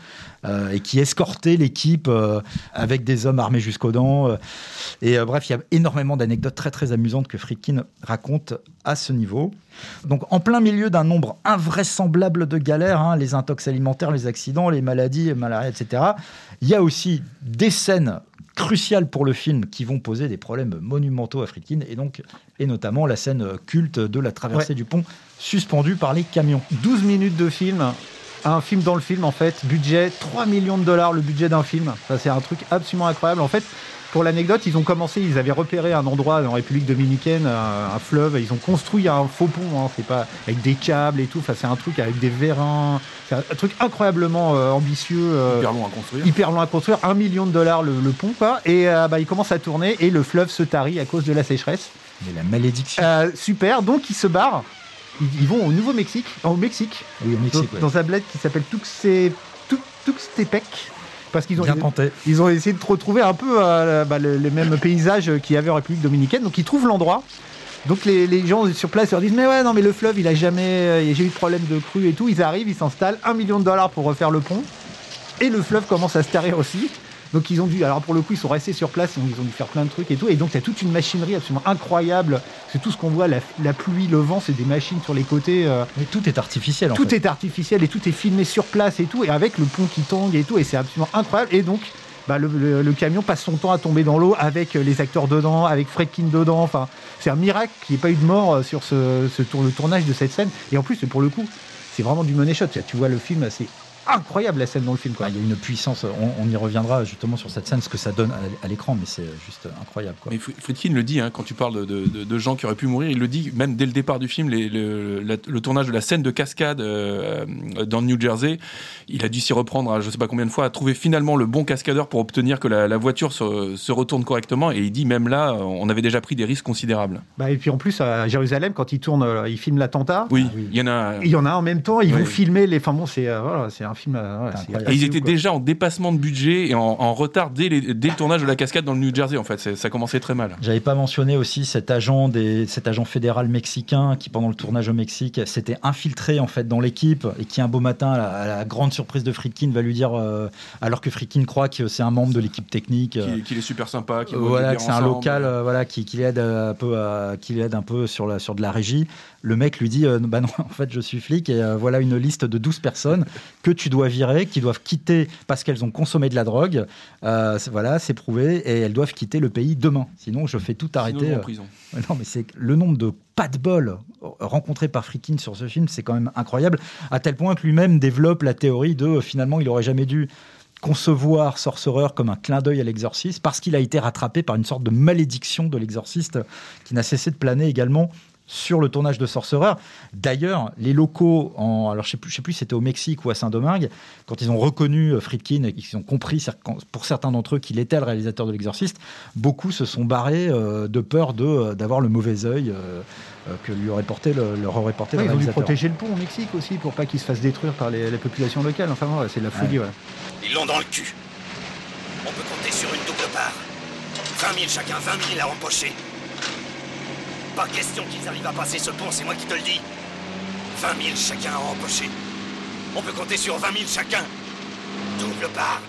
et qui escortait l'équipe avec des hommes armés jusqu'aux dents. et bref, il y a énormément d'anecdotes très très amusantes que Friedkin raconte à ce niveau. Donc en plein milieu d'un nombre invraisemblable de galères, hein, les intox alimentaires, les accidents, les maladies, les maladies, etc., il y a aussi des scènes cruciales pour le film qui vont poser des problèmes monumentaux à Friedkin et donc et notamment la scène culte de la traversée du pont suspendue par les camions. 12 minutes de film, un film dans le film en fait, budget 3 millions de dollars le budget d'un film. Ça c'est un truc absolument incroyable en fait. Pour l'anecdote, ils ont commencé, ils avaient repéré un endroit en République dominicaine, un, fleuve, ils ont construit un faux pont, hein, c'est pas avec des câbles et tout, enfin, c'est un truc avec des vérins, c'est un, truc incroyablement euh, ambitieux. Euh, hyper long à construire. Hyper long à construire, un million de dollars le, pont, quoi. Et euh, bah, il commence à tourner et le fleuve se tarit à cause de la sécheresse. Mais la malédiction. super, donc ils se barrent. Ils, vont au Nouveau-Mexique, au Mexique, oui, au Mexique dans, dans un bled qui s'appelle Tuxtepec parce qu'ils ont, ils, ont essayé de retrouver un peu euh, bah, les mêmes paysages qu'il y avait en République dominicaine. Donc ils trouvent l'endroit. Donc les, gens sur place leur disent mais ouais non mais le fleuve il a jamais j'ai eu de problème de crue et tout. Ils arrivent, ils s'installent, un million de dollars pour refaire le pont et le fleuve commence à se tarir aussi. Donc ils ont dû, alors pour le coup, ils sont restés sur place, ils ont dû faire plein de trucs et tout. Et donc il y a toute une machinerie absolument incroyable. C'est tout ce qu'on voit, la, pluie, le vent, c'est des machines sur les côtés. Euh. Mais tout est artificiel. En tout est artificiel et tout est filmé sur place et tout. Et avec le pont qui tangue et tout. Et c'est absolument incroyable. Et donc bah, le, camion passe son temps à tomber dans l'eau avec les acteurs dedans, avec Fredkin dedans. Enfin, c'est un miracle qu'il n'y ait pas eu de mort euh, sur ce, tour, le tournage de cette scène. Et en plus, pour le coup, c'est vraiment du money shot. Tu vois le film, c'est incroyable la scène dans le film. Quoi. il y a une puissance, on, y reviendra justement sur cette scène, ce que ça donne à, l'écran, mais c'est juste incroyable. Quoi. Mais Friedkin le dit, hein, quand tu parles de, gens qui auraient pu mourir, il le dit même dès le départ du film, le, tournage de la scène de cascade euh, dans le New Jersey, il a dû s'y reprendre, à, je sais pas combien de fois, à trouver finalement le bon cascadeur pour obtenir que la, voiture se, retourne correctement. Et il dit même là, on avait déjà pris des risques considérables. Bah, et puis en plus, à Jérusalem, quand il tourne, euh, il filme l'attentat. Oui, il y en a. Il y en a en même temps, ils vont filmer les. Enfin bon, c'est euh, voilà, un film. Euh, ils étaient déjà en dépassement de budget et en, retard dès, dès, le tournage de la cascade dans le New Jersey. En fait, ça commençait très mal. J'avais pas mentionné aussi cet agent des, cet agent fédéral mexicain qui pendant le tournage au Mexique s'était infiltré en fait dans l'équipe et qui un beau matin, à la, grande surprise de Friedkin, va lui dire, euh, alors que Friedkin croit que c'est un membre de l'équipe technique, qu'il est super sympa, qu'il voilà, que c'est un local, voilà, qui, qui l'aide un peu, qui l'aide un peu sur la sur de la régie le mec lui dit euh, Bah non, en fait, je suis flic et euh, voilà une liste de 12 personnes que tu dois virer, qui doivent quitter parce qu'elles ont consommé de la drogue. Euh, voilà, c'est prouvé et elles doivent quitter le pays demain. Sinon, je fais tout arrêter. en prison. non, mais c'est le nombre de pas de bol rencontrés par Frikin sur ce film, c'est quand même incroyable, à tel point que lui-même développe la théorie de finalement, il aurait jamais dû concevoir Sorcerer comme un clin d'œil à l'exorciste parce qu'il a été rattrapé par une sorte de malédiction de l'exorciste qui n'a cessé de planer également sur le tournage de Sorcerer. D'ailleurs, les locaux, en, alors je sais plus, sais plus si c'était au Mexique ou à Saint-Domingue, quand ils ont reconnu euh, Friedkin et qu'ils ont compris pour certains d'entre eux qu'il était le réalisateur de l'Exorciste, beaucoup se sont barrés euh, de peur de euh, d'avoir le mauvais œil que lui aurait porté le, leur aurait porté le Ils ont dû protéger le pont au Mexique aussi pour pas qu'il se fasse détruire par les, populations locales. Enfin, c'est de la folie. Ils l'ont dans le cul. On peut compter sur une double part. 20 000 chacun, 20 000 à empocher. Pas question qu'ils arrivent à passer ce pont, c'est moi qui te le dis. 20 000 chacun à empocher. On peut compter sur 20 000 chacun. Double part.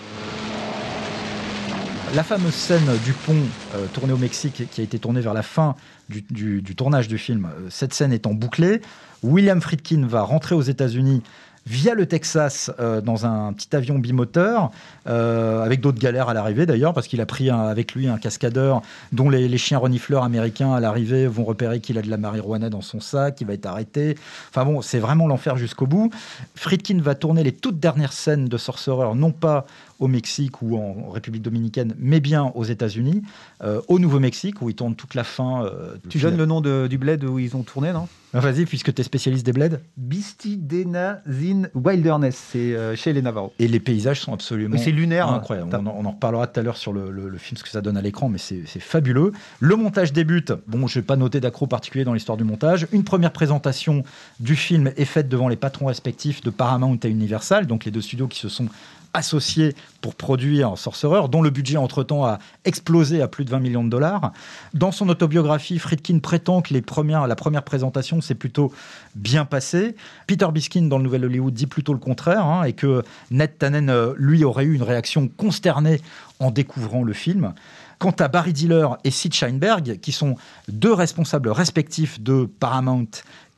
La fameuse scène du pont euh, tournée au Mexique, qui a été tournée vers la fin du, tournage du film, euh, cette scène étant bouclée, William Friedkin va rentrer aux États-Unis via le Texas euh, dans un petit avion bimoteur, euh, avec d'autres galères à l'arrivée d'ailleurs, parce qu'il a pris avec lui un cascadeur dont les, chiens renifleurs américains à l'arrivée vont repérer qu'il a de la marijuana dans son sac, il va être arrêté. Enfin bon, c'est vraiment l'enfer jusqu'au bout. Friedkin va tourner les toutes dernières scènes de Sorcerer, non pas au Mexique ou en République dominicaine, mais bien aux États-Unis, euh, au Nouveau-Mexique, où ils tournent toute la fin. Euh, tu donnes le nom du bled où ils ont tourné, non? Ah, Vas-y, puisque tu es spécialiste des bleds. Bistidenazin Wilderness, c'est euh, chez les Navarros. Et les paysages sont absolument c'est lunaire, hein. incroyable. On, en reparlera tout à l'heure sur le, film, ce que ça donne à l'écran, mais c'est fabuleux. Le montage débute. Bon, je vais pas noter d'accro particulier dans l'histoire du montage. Une première présentation du film est faite devant les patrons respectifs de Paramount et Universal, donc les deux studios qui se sont associés pour produire Sorcerer, dont le budget entre-temps a explosé à plus de 20 millions de dollars. Dans son autobiographie, Friedkin prétend que les premières, la première présentation s'est plutôt bien passée. Peter Biskin, dans le Nouvel Hollywood, dit plutôt le contraire, hein, et que Ned Tannen, euh, lui, aurait eu une réaction consternée en découvrant le film. Quant à Barry Diller et Sid Sheinberg, qui sont deux responsables respectifs de Paramount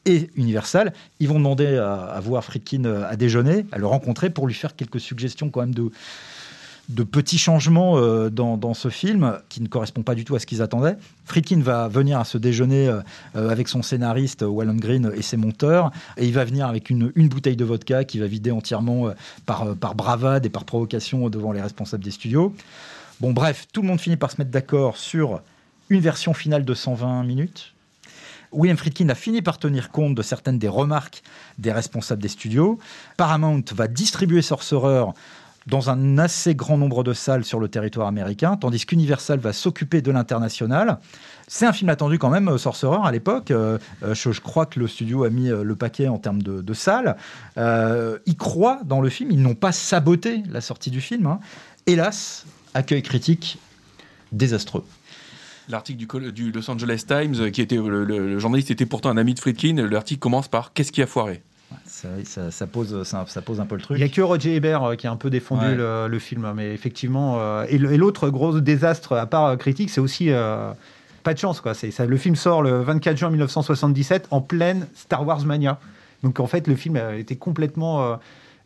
et Universal, ils vont demander à, voir Friedkin euh, à déjeuner, à le rencontrer pour lui faire quelques suggestions quand même de de petits changements euh, dans, dans, ce film qui ne correspond pas du tout à ce qu'ils attendaient. Friedkin va venir à ce déjeuner euh, avec son scénariste Wallon Green et ses monteurs, et il va venir avec une, une bouteille de vodka qu'il va vider entièrement par, par bravade et par provocation devant les responsables des studios. Bon, bref, tout le monde finit par se mettre d'accord sur une version finale de 120 minutes. William Friedkin a fini par tenir compte de certaines des remarques des responsables des studios. Paramount va distribuer Sorcerer dans un assez grand nombre de salles sur le territoire américain, tandis qu'Universal va s'occuper de l'international. C'est un film attendu quand même, euh, Sorcerer, à l'époque. Euh, euh, je, crois que le studio a mis le paquet en termes de, salles. ils croient dans le film, ils n'ont pas saboté la sortie du film. Hein. Hélas, accueil critique désastreux l'article du, Los Angeles Times, qui était le, journaliste était pourtant un ami de Friedkin. L'article commence par Qu'est-ce qui a foiré? Ça, pose, ça, pose un peu le truc. Il n'y a que Roger Ebert euh, qui a un peu défendu le, film, mais effectivement. Euh, et l'autre gros désastre, à part euh, critique, c'est aussi pas de chance. Quoi. Ça, le film sort le 24 juin 1977 en pleine Star Wars mania. Donc en fait, le film a été complètement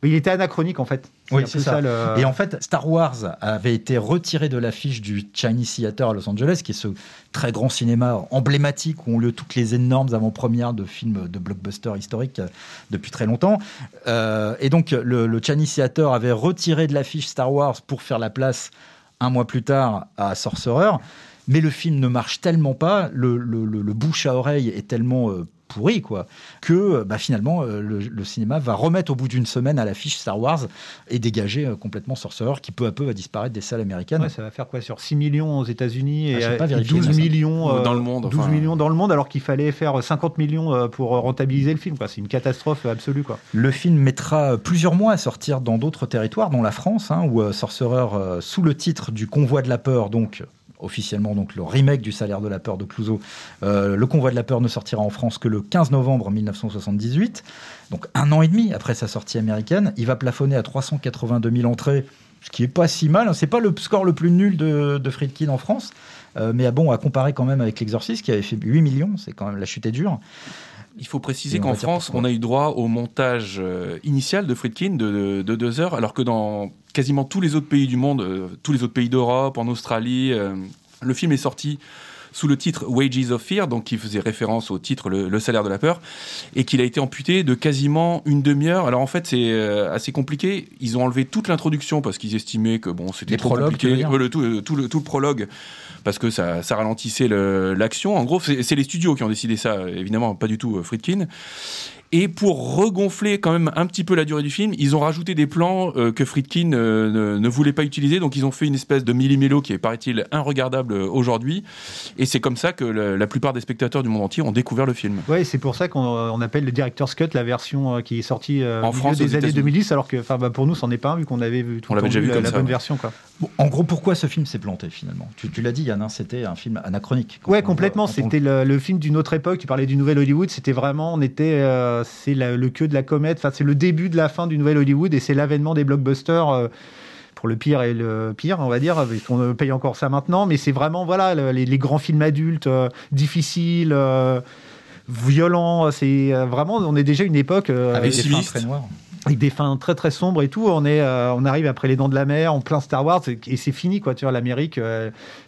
il était anachronique en fait. Oui, c'est ça. Et en fait, Star Wars avait été retiré de l'affiche du Chinese Theater à Los Angeles, qui est ce très grand cinéma emblématique où ont lieu toutes les énormes avant-premières de films de blockbuster historiques euh, depuis très longtemps. Euh, et donc, le, Chinese Theater avait retiré de l'affiche Star Wars pour faire la place un mois plus tard à Sorcerer. Mais le film ne marche tellement pas, le, bouche à oreille est tellement euh, pourri, quoi, que bah, finalement euh, le, cinéma va remettre au bout d'une semaine à l'affiche Star Wars et dégager euh, complètement Sorcerer qui peu à peu va disparaître des salles américaines. ça va faire quoi sur 6 millions aux États-Unis et, 12 ah, millions dans le monde. 12 millions dans le monde alors qu'il fallait faire 50 millions pour rentabiliser le film. C'est une catastrophe absolue. Quoi. Le film mettra plusieurs mois à sortir dans d'autres territoires, dont la France, hein, où Sorcerer, sous le titre du Convoi de la peur, donc officiellement donc le remake du Salaire de la peur de Clouseau. Euh, le Convoi de la peur ne sortira en France que le 15 novembre 1978, donc un an et demi après sa sortie américaine. Il va plafonner à 382 000 entrées, ce qui est pas si mal. C'est pas le score le plus nul de, Friedkin en France, euh, mais bon, à comparer quand même avec L'Exorciste qui avait fait 8 millions, c'est quand même la chute est dure. Il faut préciser qu'en France, on a eu droit au montage euh, initial de Friedkin de, deux heures, alors que dans quasiment tous les autres pays du monde, euh, tous les autres pays d'Europe, en Australie, euh, le film est sorti sous le titre Wages of Fear, donc qui faisait référence au titre le, salaire de la peur, et qu'il a été amputé de quasiment une demi-heure. Alors en fait, c'est assez compliqué. Ils ont enlevé toute l'introduction parce qu'ils estimaient que bon, c'était trop compliqué. Le, tout, tout, le, tout le prologue parce que ça, ça ralentissait l'action. En gros, c'est les studios qui ont décidé ça, évidemment, pas du tout euh, Friedkin. Et pour regonfler quand même un petit peu la durée du film, ils ont rajouté des plans euh, que Friedkin euh, ne, voulait pas utiliser. Donc ils ont fait une espèce de millimélo qui est, paraît-il, inregardable euh, aujourd'hui. Et c'est comme ça que la plupart des spectateurs du monde entier ont découvert le film. Oui, c'est pour ça qu'on appelle le Director's Cut la version qui est sortie en France des années 2010, alors que bah, pour nous, c'en est pas un, vu qu'on avait vu tout on déjà vu la, bonne version. Quoi. en gros, pourquoi ce film s'est planté finalement? Tu, l'as dit, Yann, hein, c'était un film anachronique. Ouais, complètement. C'était le, film d'une autre époque. Tu parlais du Nouvel Hollywood. C'était vraiment, on était c'est le queue de la comète. Enfin, c'est le début de la fin du nouvel Hollywood et c'est l'avènement des blockbusters. Euh, pour le pire et le pire, on va dire, on paye encore ça maintenant, mais c'est vraiment voilà les, grands films adultes euh, difficiles, euh, violents. C'est vraiment, on est déjà une époque avec des fins très noires avec des fins très très sombres et tout. On est, on arrive après les Dents de la Mer, en plein Star Wars, et, c'est fini quoi. Tu vois, l'Amérique,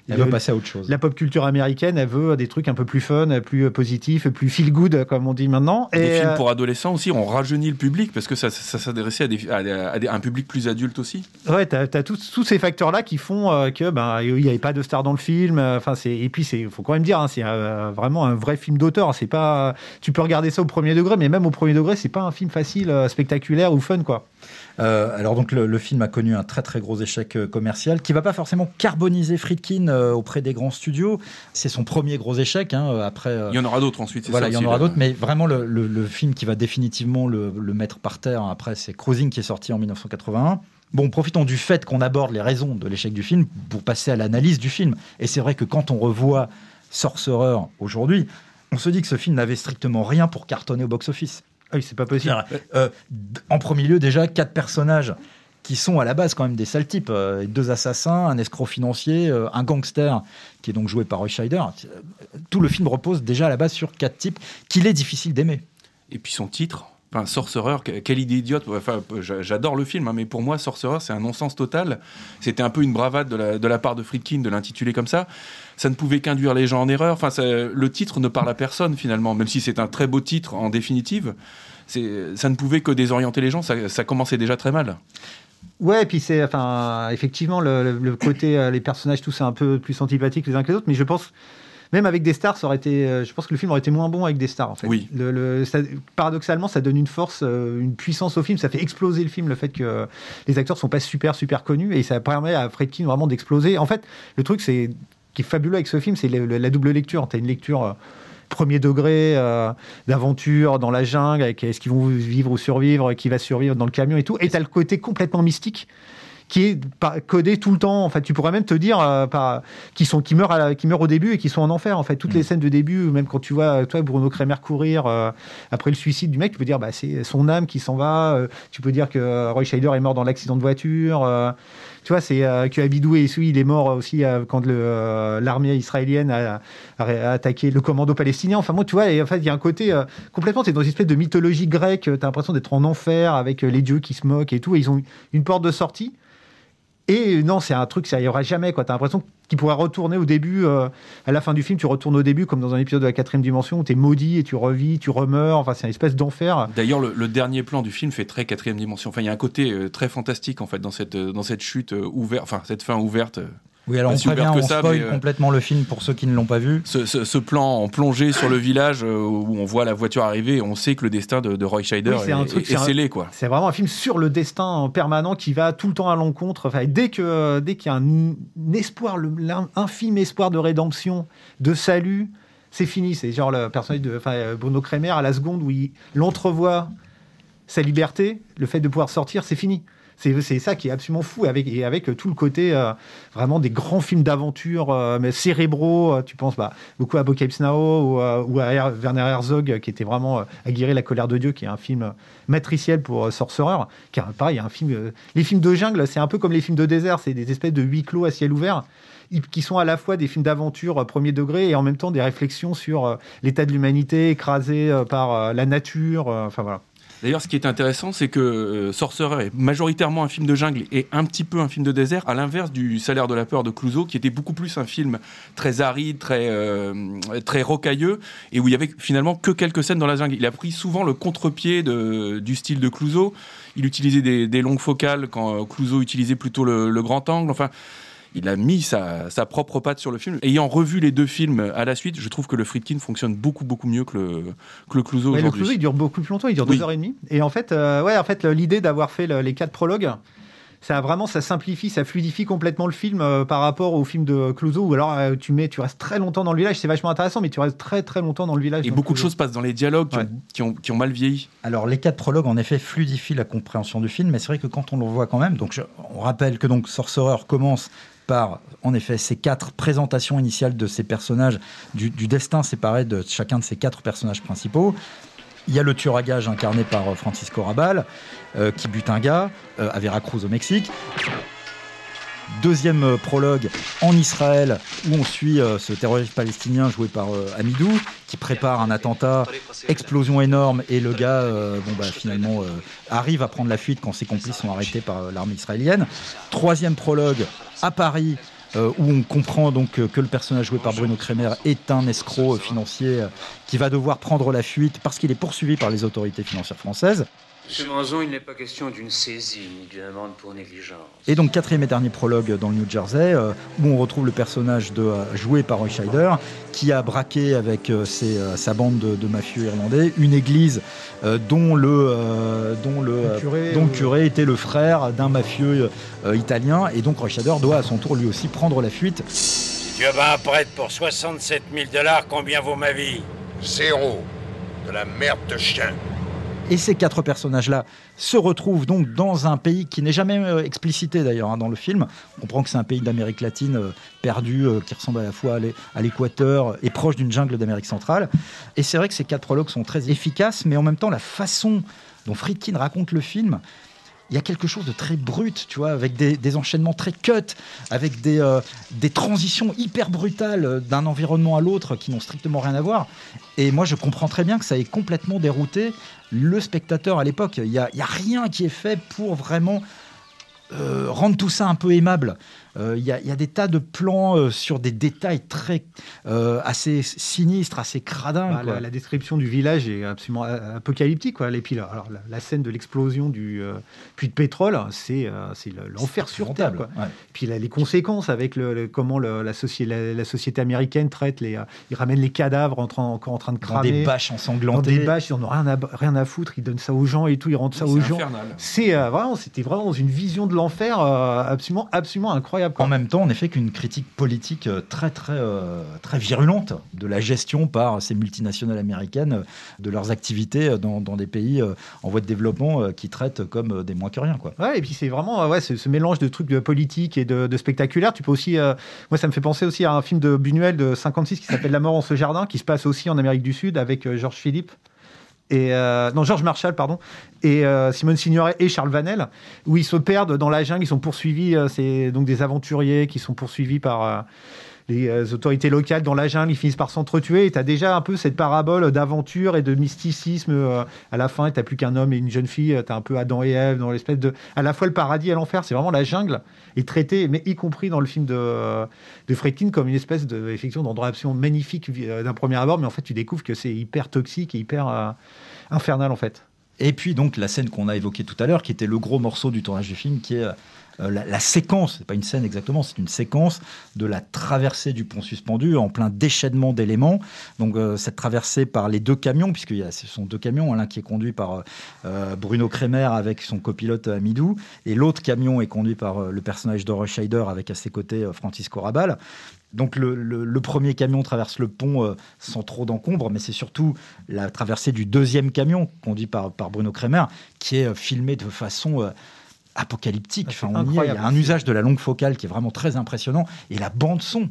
elle veut passer à autre chose. La pop culture américaine, elle veut des trucs un peu plus fun, plus positifs, plus feel good, comme on dit maintenant. Et des films euh, pour adolescents aussi, on rajeunit le public parce que ça, ça, s'adressait à, un public plus adulte aussi. Ouais, t'as as tous ces facteurs-là qui font euh, que ben il n'y avait pas de star dans le film. Euh, enfin, c'est et puis c'est faut quand même dire, hein, c'est vraiment un vrai film d'auteur. C'est pas, tu peux regarder ça au premier degré, mais même au premier degré, c'est pas un film facile, spectaculaire ou fun quoi. Euh, alors donc le, film a connu un très très gros échec euh, commercial qui va pas forcément carboniser Friedkin euh, auprès des grands studios. C'est son premier gros échec. Hein, après, il y en aura d'autres ensuite. Voilà, il y en aura d'autres, mais vraiment le, film qui va définitivement le, mettre par terre après, c'est Cruising qui est sorti en 1981. Bon, profitons du fait qu'on aborde les raisons de l'échec du film pour passer à l'analyse du film. Et c'est vrai que quand on revoit Sorcerer aujourd'hui, on se dit que ce film n'avait strictement rien pour cartonner au box-office. Ah oui, c'est pas possible. Euh, en premier lieu, déjà, quatre personnages qui sont à la base quand même des sales types. Euh, deux assassins, un escroc financier, euh, un gangster qui est donc joué par Roy Scheider. Tout le film repose déjà à la base sur quatre types qu'il est difficile d'aimer. Et puis son titre Enfin, Sorcerer, quelle idée idiote. Enfin, j'adore le film, hein, mais pour moi, Sorcerer, c'est un non-sens total. C'était un peu une bravade de la, part de Friedkin de l'intituler comme ça. Ça ne pouvait qu'induire les gens en erreur. Enfin, le titre ne parle à personne finalement, même si c'est un très beau titre en définitive. Ça ne pouvait que désorienter les gens. Ça, ça commençait déjà très mal. Ouais, et puis c'est, enfin, effectivement, le, côté, euh, les personnages, tout c'est un peu plus antipathique les uns que les autres, mais je pense, même avec des stars, ça aurait été, euh, je pense que le film aurait été moins bon avec des stars, en fait. Oui. Le, paradoxalement, ça donne une force, euh, une puissance au film, ça fait exploser le film, le fait que les acteurs sont pas super, super connus, et ça permet à Fredkin vraiment d'exploser. En fait, le truc, c'est, qui est fabuleux avec ce film, c'est la double lecture. Tu as une lecture premier degré euh, d'aventure dans la jungle, avec est-ce qu'ils vont vivre ou survivre, qui va survivre dans le camion et tout. Et tu as le côté complètement mystique qui est codé tout le temps. En fait, tu pourrais même te dire euh, qui sont qui meurent qui meurent au début et qui sont en enfer. En fait, toutes les mm. scènes de début, même quand tu vois toi Bruno Kremer courir euh, après le suicide du mec, tu peux dire bah c'est son âme qui s'en va. tu peux dire que Roy Scheider est mort dans l'accident de voiture. Tu vois, c'est euh, que Abidou et il est mort aussi euh, quand euh, l'armée israélienne a, attaqué le commando palestinien. Enfin, moi, tu vois, et, en fait, il y a un côté complètement, c'est dans une espèce de mythologie grecque. Tu as l'impression d'être en enfer avec les dieux qui se moquent et tout. Et ils ont une porte de sortie. Et non, c'est un truc, ça n'y aura jamais. Tu as l'impression qu'il pourrait retourner au début, euh, à la fin du film, tu retournes au début, comme dans un épisode de la quatrième dimension, où tu es maudit et tu revis, tu remeurs. Enfin, c'est une espèce d'enfer. D'ailleurs, le, dernier plan du film fait très quatrième dimension. Enfin, il y a un côté euh, très fantastique, en fait, dans cette, dans cette chute euh, ouverte, enfin, cette fin ouverte. Oui, alors on prévient, on spoil euh, complètement le film pour ceux qui ne l'ont pas vu. Ce, plan en plongée sur le village euh, où on voit la voiture arriver, on sait que le destin de, Roy Scheider est, scellé. quoi. C'est vraiment un film sur le destin permanent qui va tout le temps à l'encontre. Enfin, dès que dès qu'il y a un, espoir, infime espoir de rédemption, de salut, c'est fini. C'est genre le personnage de enfin, Bruno Kremer à la seconde où il l'entrevoit sa liberté, le fait de pouvoir sortir, c'est fini. C'est ça qui est absolument fou, avec, et avec tout le côté euh, vraiment des grands films d'aventure euh, mais cérébraux. Euh, tu penses bah, beaucoup à Apocalypse Now ou, à Werner Herzog, qui était vraiment Aguirre la colère de Dieu, qui est un film matriciel pour Sorcerer. Car pareil, un film, les films de jungle, c'est un peu comme les films de désert, c'est des espèces de huis clos à ciel ouvert qui sont à la fois des films d'aventure premier degré et en même temps des réflexions sur l'état de l'humanité écrasé par la nature. Enfin voilà. D'ailleurs, ce qui est intéressant, c'est que euh, Sorcerer est majoritairement un film de jungle et un petit peu un film de désert, à l'inverse du Salaire de la peur de Clouseau, qui était beaucoup plus un film très aride, très, euh, très rocailleux, et où il y avait finalement que quelques scènes dans la jungle. Il a pris souvent le contre-pied du style de Clouseau. Il utilisait des, longues focales quand euh, Clouseau utilisait plutôt le, le grand angle. Enfin, il a mis sa, propre patte sur le film. Ayant revu les deux films à la suite, je trouve que le Friedkin fonctionne beaucoup beaucoup mieux que le que le Clouseau aujourd'hui. Le Clouseau il dure beaucoup plus longtemps, il dure deux heures et demie. Et en fait, euh, ouais, en fait, l'idée d'avoir fait les quatre prologues, ça vraiment ça simplifie, ça fluidifie complètement le film euh, par rapport au film de Clouseau où alors euh, tu mets, tu restes très longtemps dans le village, c'est vachement intéressant, mais tu restes très très longtemps dans le village. Et beaucoup de choses passent dans les dialogues qui, ont, qui, ont, mal vieilli. Alors les quatre prologues en effet fluidifient la compréhension du film, mais c'est vrai que quand on le voit quand même, donc on rappelle que donc Sorcerer commence par, en effet, ces quatre présentations initiales de ces personnages, du, destin séparé de chacun de ces quatre personnages principaux. Il y a le tueur à gage incarné par euh, Francisco Rabal, euh, qui bute un gars euh, à Veracruz au Mexique. Deuxième euh, prologue en Israël où on suit euh, ce terroriste palestinien joué par euh, Amidou qui prépare un attentat, explosion énorme et le gars bah, finalement arrive à prendre la fuite quand ses complices sont arrêtés par l'armée israélienne. Troisième prologue à Paris où on comprend donc que le personnage joué par Bruno Kremer est un escroc financier qui va devoir prendre la fuite parce qu'il est poursuivi par les autorités financières françaises. Monsieur Manzon, il n'est pas question d'une saisie ni d'une amende pour négligence. Et donc quatrième et dernier prologue dans le New Jersey, euh, où on retrouve le personnage de, euh, joué par Roy Scheider, qui a braqué avec euh, sa bande de, mafieux irlandais une église dont le, dont le, curé, dont curé était le frère d'un mafieux italien. Et donc Roy Scheider doit à son tour lui aussi prendre la fuite. Si tu avais un prêtre pour 67 000 dollars, combien vaut ma vie? Zéro. De la merde de chien. Et ces quatre personnages-là se retrouvent donc dans un pays qui n'est jamais euh, explicité d'ailleurs hein, dans le film. On comprend que c'est un pays d'Amérique latine euh, perdu, euh, qui ressemble à la fois à l'équateur et proche d'une jungle d'Amérique centrale. Et c'est vrai que ces quatre prologues sont très efficaces, mais en même temps, la façon dont Friedkin raconte le film il y a quelque chose de très brut, tu vois, avec des, enchaînements très cut, avec des, euh, transitions hyper brutales d'un environnement à l'autre qui n'ont strictement rien à voir. Et moi, je comprends très bien que ça ait complètement dérouté le spectateur à l'époque. Il n'y a, y a rien qui est fait pour vraiment euh, rendre tout ça un peu aimable. Il euh, y, a des tas de plans euh, sur des détails très assez sinistres, assez cradins. Bah, la, description du village est absolument apocalyptique. Quoi. Et puis, alors, la, scène de l'explosion du puits de pétrole, c'est l'enfer sur terre. Quoi. Puis les conséquences avec le, comment la, la, société américaine traite les, ils ramènent les cadavres encore en train de cramer. Dans des bâches ensanglantées. Dans des bâches, ils n'en ont rien à, rien à foutre. Ils donnent ça aux gens et tout. Ils rendent ça aux gens. C'est vraiment, c'était vraiment une vision de l'enfer euh, absolument, absolument incroyable. En même temps, on n'est fait qu'une critique politique euh, très, très, euh, très virulente de la gestion par ces multinationales américaines de leurs activités dans, des pays en voie de développement qui traitent comme des moins que rien. Quoi. Ouais, et puis c'est vraiment ouais, ce, mélange de trucs de politique et de, spectaculaire. Tu peux aussi, moi, ça me fait penser aussi à un film de Buñuel de 56 qui s'appelle La mort en ce jardin, qui se passe aussi en Amérique du Sud avec Georges Philippe et euh, non Georges Marshall pardon et euh, Simone Signoret et Charles Vanel où ils se perdent dans la jungle ils sont poursuivis euh, c'est donc des aventuriers qui sont poursuivis par les autorités locales dans la jungle, ils finissent par s'entretuer. Et tu as déjà un peu cette parabole d'aventure et de mysticisme à la fin. Tu plus qu'un homme et une jeune fille. Tu as un peu Adam et Ève dans l'espèce de. À la fois le paradis et l'enfer. C'est vraiment la jungle est traité, mais y compris dans le film de, de comme une espèce de, d'endroit absolument magnifique euh, d'un premier abord, mais en fait, tu découvres que c'est hyper toxique et hyper euh, infernal, en fait. Et puis donc la scène qu'on a évoquée tout à l'heure, qui était le gros morceau du tournage du film, qui est euh, euh, la, séquence, c'est pas une scène exactement, c'est une séquence de la traversée du pont suspendu en plein déchaînement d'éléments. Donc euh, cette traversée par les deux camions, puisque ce sont deux camions, l'un qui est conduit par euh, Bruno Kremer avec son copilote Amidou, et l'autre camion est conduit par le personnage d'Horscheider avec à ses côtés Francisco Rabal. Donc le, premier camion traverse le pont sans trop d'encombre, mais c'est surtout la traversée du deuxième camion conduit par, Bruno Kremer qui est filmé de façon apocalyptique. Enfin, il y a un usage de la longue focale qui est vraiment très impressionnant. Et la bande son,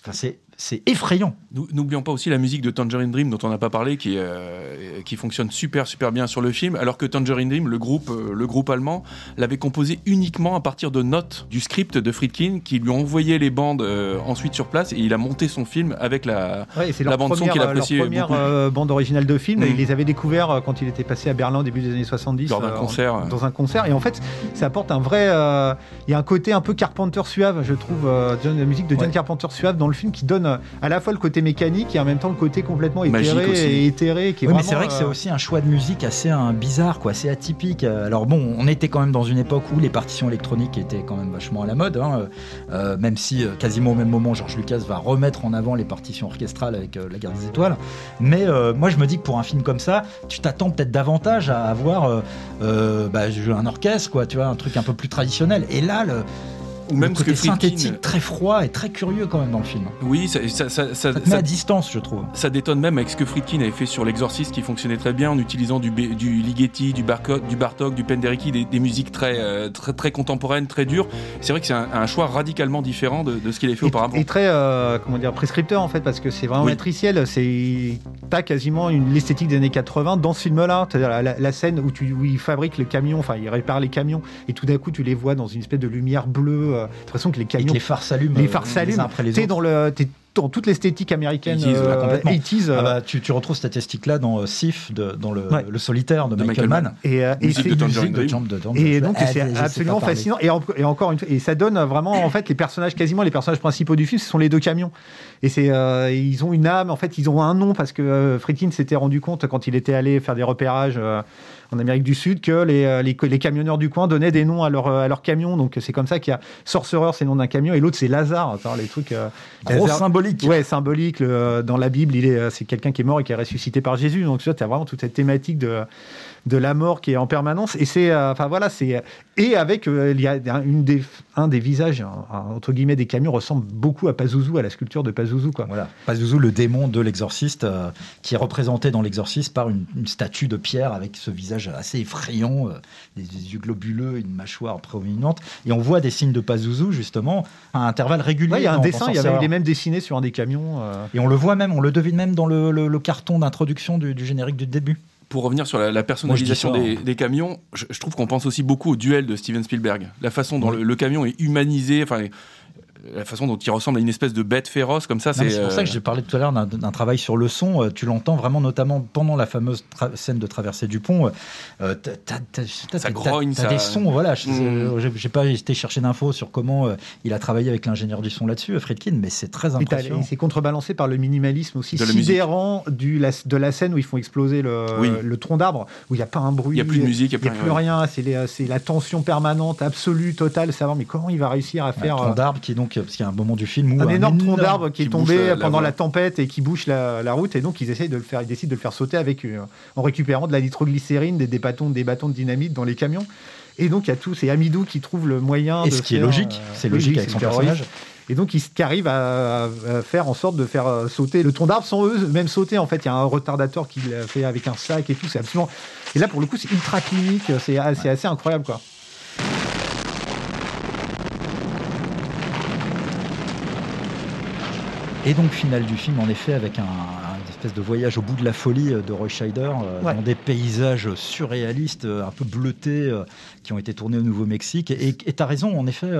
enfin, c'est c'est effrayant. N'oublions pas aussi la musique de Tangerine Dream dont on n'a pas parlé, qui, euh, qui fonctionne super super bien sur le film, alors que Tangerine Dream, le groupe, euh, le groupe allemand, l'avait composé uniquement à partir de notes du script de Friedkin, qui lui ont envoyé les bandes euh, ensuite sur place, et il a monté son film avec la, la bande son qu'il appréciait leur première bande originale de film, et mm. il les avait découvert quand il était passé à Berlin au début des années 70. Lors d'un concert. Dans un concert, et en fait, ça apporte un vrai... Il y a un côté un peu Carpenter suave, je trouve, la musique de John Carpenter suave dans le film qui donne à la fois le côté mécanique et en même temps le côté complètement éthéré et éthéré. Qui est mais c'est vrai que c'est euh, aussi un choix de musique assez bizarre, quoi, assez atypique. Alors bon, on était quand même dans une époque où les partitions électroniques étaient quand même vachement à la mode, hein. euh, même si euh, quasiment au même moment, George Lucas va remettre en avant les partitions orchestrales avec La Guerre des Étoiles. Mais moi, je me dis que pour un film comme ça, tu t'attends peut-être davantage à avoir bah, un orchestre, quoi, tu vois, un truc un peu plus traditionnel. Et là, le ou même ce que synthétique très froid et très curieux quand même dans le film. Oui, ça, ça, ça, ça, met à distance, je trouve. Ça détonne même avec ce que Friedkin avait fait sur l'Exorciste, qui fonctionnait très bien en utilisant du, du Ligeti, du, Bartok, du Bartok, du Penderecki, des, musiques très, euh, très, très contemporaines, très dures. C'est vrai que c'est un, choix radicalement différent de, de ce qu'il avait fait auparavant. Et très, euh, comment dire, prescripteur en fait, parce que c'est vraiment matriciel. C'est t'as quasiment une l'esthétique des années 80 dans ce film-là. La, la, la, scène où, tu, où il fabrique les camions, enfin il répare les camions, et tout d'un coup tu les vois dans une espèce de lumière bleue euh, l'impression que les camions. les phares s'allument. Les phares euh, s'allument. après les Dans le, dans toute l'esthétique américaine 80 euh, ah bah, tu, tu, retrouves cette esthétique-là dans euh, Sif, de, dans le, le, solitaire de, Michael, Mann. Et, euh, et c'est Et donc c'est absolument fascinant. Et, et, encore une fois, et ça donne vraiment en fait les personnages quasiment les personnages principaux du film, ce sont les deux camions. Et c'est ils ont une âme. En fait, ils ont un nom parce que Friedkin s'était rendu compte quand il était allé faire des repérages en Amérique du Sud que les, les, les, camionneurs du coin donnaient des noms à leurs à leur camions. Donc c'est comme ça qu'il y a Sorcerer, c'est le nom d'un camion, et l'autre c'est Lazare. les trucs. Gros symbolique Ouais, symbolique. Euh, dans la Bible, il est, euh, c'est quelqu'un qui est mort et qui est ressuscité par Jésus. Donc, tu vois, as vraiment toute cette thématique de, de la mort qui est en permanence. Et c'est, euh, enfin voilà, c'est et avec il y a une des, un des visages entre guillemets des camions ressemble beaucoup à Pazuzu, à la sculpture de Pazuzu quoi. Voilà, Pazuzu, le démon de l'exorciste, qui est représenté dans l'exorciste par une, statue de pierre avec ce visage assez effrayant, des, yeux globuleux, une mâchoire proéminente. Et on voit des signes de Pazuzu justement à intervalles réguliers. il y a un dessin, il y avait les mêmes dessinés sur un des camions. Et on le voit même, on le devine même dans le, carton d'introduction du, du générique du début. pour revenir sur la, la personnalisation Moi, des, hein. des camions, je, je trouve qu'on pense aussi beaucoup au duel de Steven Spielberg. La façon dont le, le camion est humanisé, enfin la façon dont il ressemble à une espèce de bête féroce comme ça. C'est C'est pour ça que euh, j'ai parlé tout à l'heure d'un- travail sur le son. Euh, Tu l'entends vraiment, notamment pendant la fameuse scène de traversée du pont. Euh, Ça grogne, ça- des sons. Voilà, je- Mm. euh, j'ai pas été chercher d'infos sur comment il a travaillé avec l'ingénieur du son là-dessus, Friedkin, mais c'est très impressionnant. et c'est contrebalancé par le minimalisme aussi De la musique. sidérant du, la- de la scène où ils font exploser le, Oui. le tronc d'arbre, où il n'y a pas un bruit. Il y a plus de musique, il y a plus rien. rien. C'est la tension permanente, absolue, totale. Savoir, mais comment il va réussir à Un faire. tronc euh, d'arbre qui donc, parce qu'il y a un moment du film où un énorme tronc d'arbre qui est qui tombé la- pendant la tempête et qui bouche la, la route et donc ils essayent de le faire, ils décident de le faire sauter avec euh, en récupérant de la nitroglycérine, des, des bâtons, des bâtons de dynamite dans les camions. Et donc il y a tout, c'est Amidou qui trouve le moyen Et de ce qui est logique, euh, c'est logique avec son le personnage. Et donc ils arrivent à, à faire en sorte de faire euh, sauter le tronc d'arbre sans eux même sauter. En fait, il y a un retardateur qui l'a fait avec un sac et tout. C'est absolument. Et là pour le coup, c'est ultra clinique. C'est c'est assez incroyable quoi. Et donc, finale du film, en effet, avec un, un espèce de voyage au bout de la folie euh, de Roy Scheider, euh, Ouais. dans des paysages surréalistes, euh, un peu bleutés, qui ont été tournés au Nouveau-Mexique. Et tu as raison, en effet,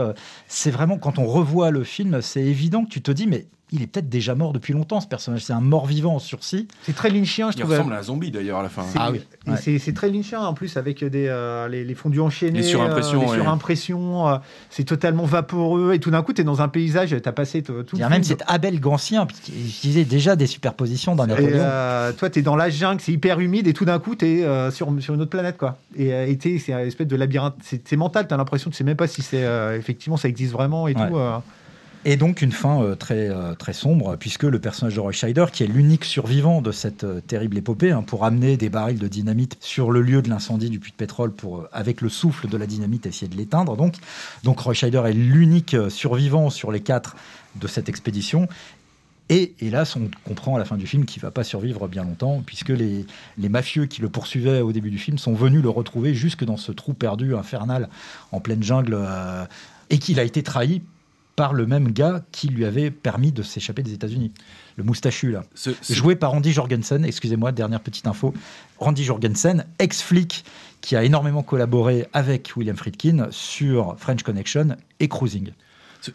c'est vraiment, quand on revoit le film, c'est évident que tu te dis, mais il est peut-être déjà mort depuis longtemps, ce personnage. C'est un mort-vivant en sursis. C'est très lynchien, je il trouve. ressemble à un zombie d'ailleurs à la fin. C'est- Ah oui, ouais. C'est c'est très lynchien en plus avec des, euh, les, les fondus enchaînés, Les surimpressions, euh, les ouais. surimpressions, euh, c'est totalement vaporeux et tout d'un coup tu es dans un paysage, tu as passé tout Il y a même cet Abel Gancien, qui utilisait déjà des superpositions dans Napoléon. toi, tu es dans la jungle, c'est hyper humide, et tout d'un coup, tu es sur, sur une autre planète. quoi. Et c'est une espèce de labyrinthe. C'est mental, tu as l'impression, tu sais même pas si c'est effectivement ça existe vraiment et Ouais. tout. Et donc une fin euh, très, euh, très sombre, puisque le personnage de Roy Scheider, qui est l'unique survivant de cette euh, terrible épopée, hein, pour amener des barils de dynamite sur le lieu de l'incendie du puits de pétrole, pour, avec le souffle de la dynamite, essayer de l'éteindre. Donc, donc Roy Scheider est l'unique survivant sur les quatre de cette expédition. Et hélas, on comprend à la fin du film qu'il va pas survivre bien longtemps, puisque les, les mafieux qui le poursuivaient au début du film sont venus le retrouver jusque dans ce trou perdu infernal en pleine jungle, et qu'il a été trahi par le même gars qui lui avait permis de s'échapper des États-Unis. Le moustachu, là. Ce- ce- Joué par Randy Jorgensen, excusez-moi, dernière petite info. Randy Jorgensen, ex-flic, qui a énormément collaboré avec William Friedkin sur French Connection et Cruising.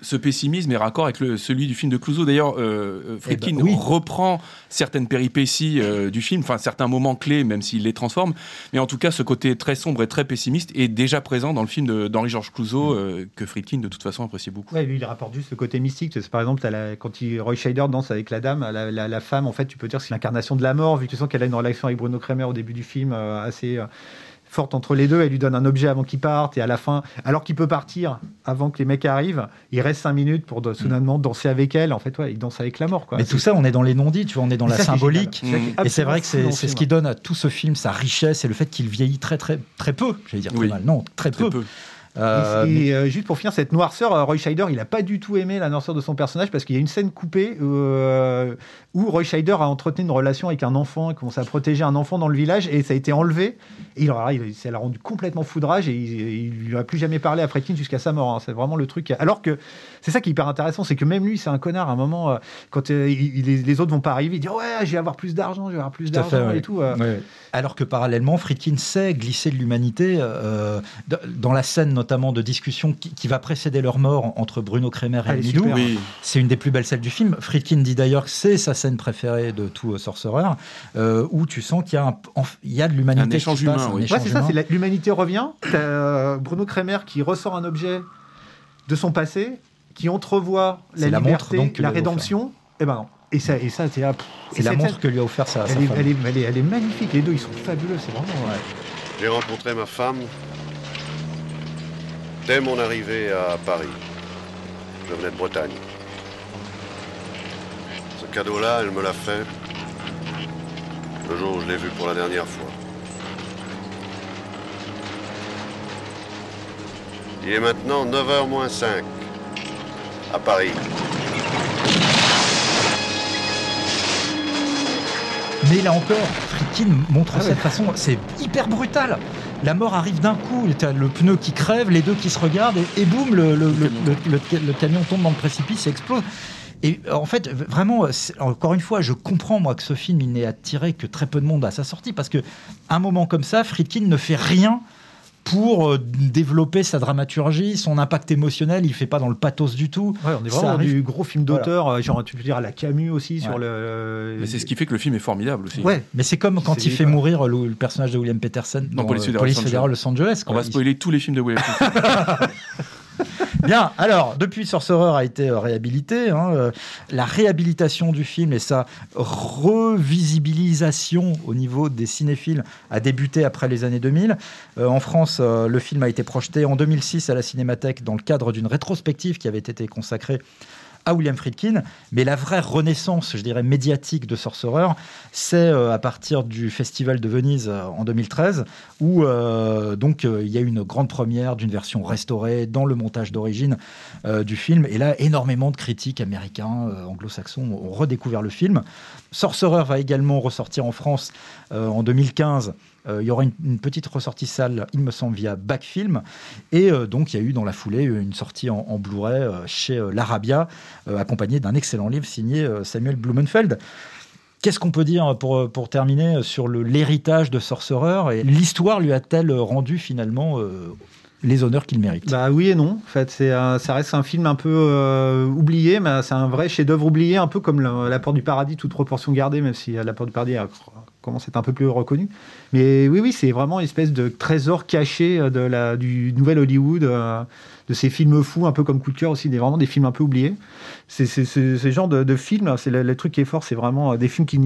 Ce, ce pessimisme est raccord avec le, celui du film de Clouseau. D'ailleurs, euh, euh, Friedkin Eh ben, oui. reprend certaines péripéties euh, du film, enfin certains moments clés, même s'il les transforme. Mais en tout cas, ce côté très sombre et très pessimiste est déjà présent dans le film d'Henri-Georges Clouseau, euh, que Friedkin, de toute façon, appréciait beaucoup. Ouais, lui, il rapporte juste le côté mystique. Par exemple, la- quand il, Roy Scheider danse avec la dame, la, la- la femme, en fait, tu peux dire que c'est l'incarnation de la mort, vu que tu sens qu'elle a une relation avec Bruno Kremer au début du film assez forte entre les deux. Elle lui donne un objet avant qu'il parte, et à la fin, alors qu'il peut partir avant que les mecs arrivent, il reste cinq minutes pour de- soudainement danser avec elle. En fait, ouais, il danse avec la mort. Quoi. Mais tout ça, on est dans les non-dits, tu vois, on est dans la symbolique. Et c'est vrai que c'est ce film. qui donne à tout ce film sa richesse et le fait qu'il vieillit très très très peu, j'allais dire très Oui. mal. Non, très, Très peu. peu. Euh, et euh, juste pour finir, cette noirceur, euh, Roy Scheider, il a pas du tout aimé la noirceur de son personnage parce qu'il y a une scène coupée euh, où Roy Scheider a entretenu une relation avec un enfant, il commence à protéger un enfant dans le village et ça a été enlevé. Et il, il, ça l'a rendu complètement foudrage et il, lui a plus jamais parlé à Friedkin jusqu'à sa mort. hein. C'est vraiment le truc. Alors que c'est ça qui est hyper intéressant, c'est que même lui, c'est un connard. À un moment, quand euh, il- les, les autres vont pas arriver, il dit ouais, je vais avoir plus d'argent, je vais avoir plus d'argent ouais. et tout. euh. Ouais. Alors que parallèlement, Friedkin sait glisser de l'humanité euh, dans la scène notamment de discussion qui, qui va précéder leur mort entre Bruno Kremer et Midou. super. Oui. C'est une des plus belles scènes du film. Friedkin dit d'ailleurs que c'est sa scène préférée de tout euh, Sorcerer, euh, où tu sens qu'il y a, un- en- il y a de l'humanité Un qui échange humain, un oui. échange Ouais, c'est ça, humain. c'est la- l'humanité revient. T'as euh, Bruno Kremer qui ressort un objet de son passé, qui entrevoit la C'est la montre, liberté, donc, la rédemption. Et ben non. Et ça, et ça, c'est là, pff, C'est et la montre scène, que lui a offert sa, sa Elle est, femme. elle, est, elle, est, elle est magnifique. Les deux, ils sont fabuleux. C'est vraiment. ouais. J'ai rencontré ma femme dès mon arrivée à Paris. Je venais de Bretagne. Ce cadeau-là, elle me l'a fait le jour où je l'ai vu pour la dernière fois. Il est maintenant 9h moins 5 à Paris. Mais là encore, Friedkin montre Ah de façon, c'est hyper brutal. La mort arrive d'un coup, le pneu qui crève, les deux qui se regardent, et, boum, le, camion tombe dans le précipice et explose. Et en fait, vraiment, encore une fois, je comprends moi que ce film il n'ait attiré que très peu de monde à sa sortie parce que un moment comme ça, Friedkin ne fait rien pour euh, développer sa dramaturgie, son impact émotionnel, il fait pas dans le pathos du tout. Ouais, on est vraiment du gros film d'auteur, voilà. genre tu peux dire à la Camus aussi sur le. Mais c'est ce qui fait que le film est formidable aussi. Ouais, mais c'est comme quand il fait mourir le, le, personnage de William Peterson dans, dans Police, Fédérale Los Angeles. On va spoiler tous les films de William Peterson. Bien, alors, depuis Sorcerer a été euh, réhabilité, hein, euh, la réhabilitation du film et sa revisibilisation au niveau des cinéphiles a débuté après les années 2000. Euh, en France, le film a été projeté en 2006 à la Cinémathèque dans le cadre d'une rétrospective qui avait été consacrée à William Friedkin. Mais la vraie renaissance, je dirais, médiatique de Sorcerer, c'est euh, à partir du Festival de Venise euh, en 2013, où euh, donc il y a une grande première d'une version restaurée dans le montage d'origine du film. Et là, énormément de critiques américains, anglo-saxons ont redécouvert le film. Sorcerer va également ressortir en France en 2015 euh, il y aura une, petite ressortie salle, il me semble, via Backfilm. Et euh, donc, il y a eu dans la foulée une sortie en, Blu-ray euh, chez l'Arabia, accompagnée d'un excellent livre signé Samuel Blumenfeld. Qu'est-ce qu'on peut dire pour, pour terminer sur l'héritage de Sorcerer et l'histoire lui a-t-elle rendu finalement les honneurs qu'il mérite? Bah oui et non. En fait, c'est ça reste un film un peu oublié, mais c'est un vrai chef-d'œuvre oublié, un peu comme La Porte du Paradis, toute proportion gardée, même si La Porte du Paradis a commence à être un peu plus reconnu. Mais oui, oui, c'est vraiment une espèce de trésor caché euh, de la, du nouvel Hollywood, euh, de ces films fous, un peu comme Coup aussi, des, vraiment des films un peu oubliés. C'est ce genre de, de films, c'est le, le, truc qui est fort, c'est vraiment euh, des films qui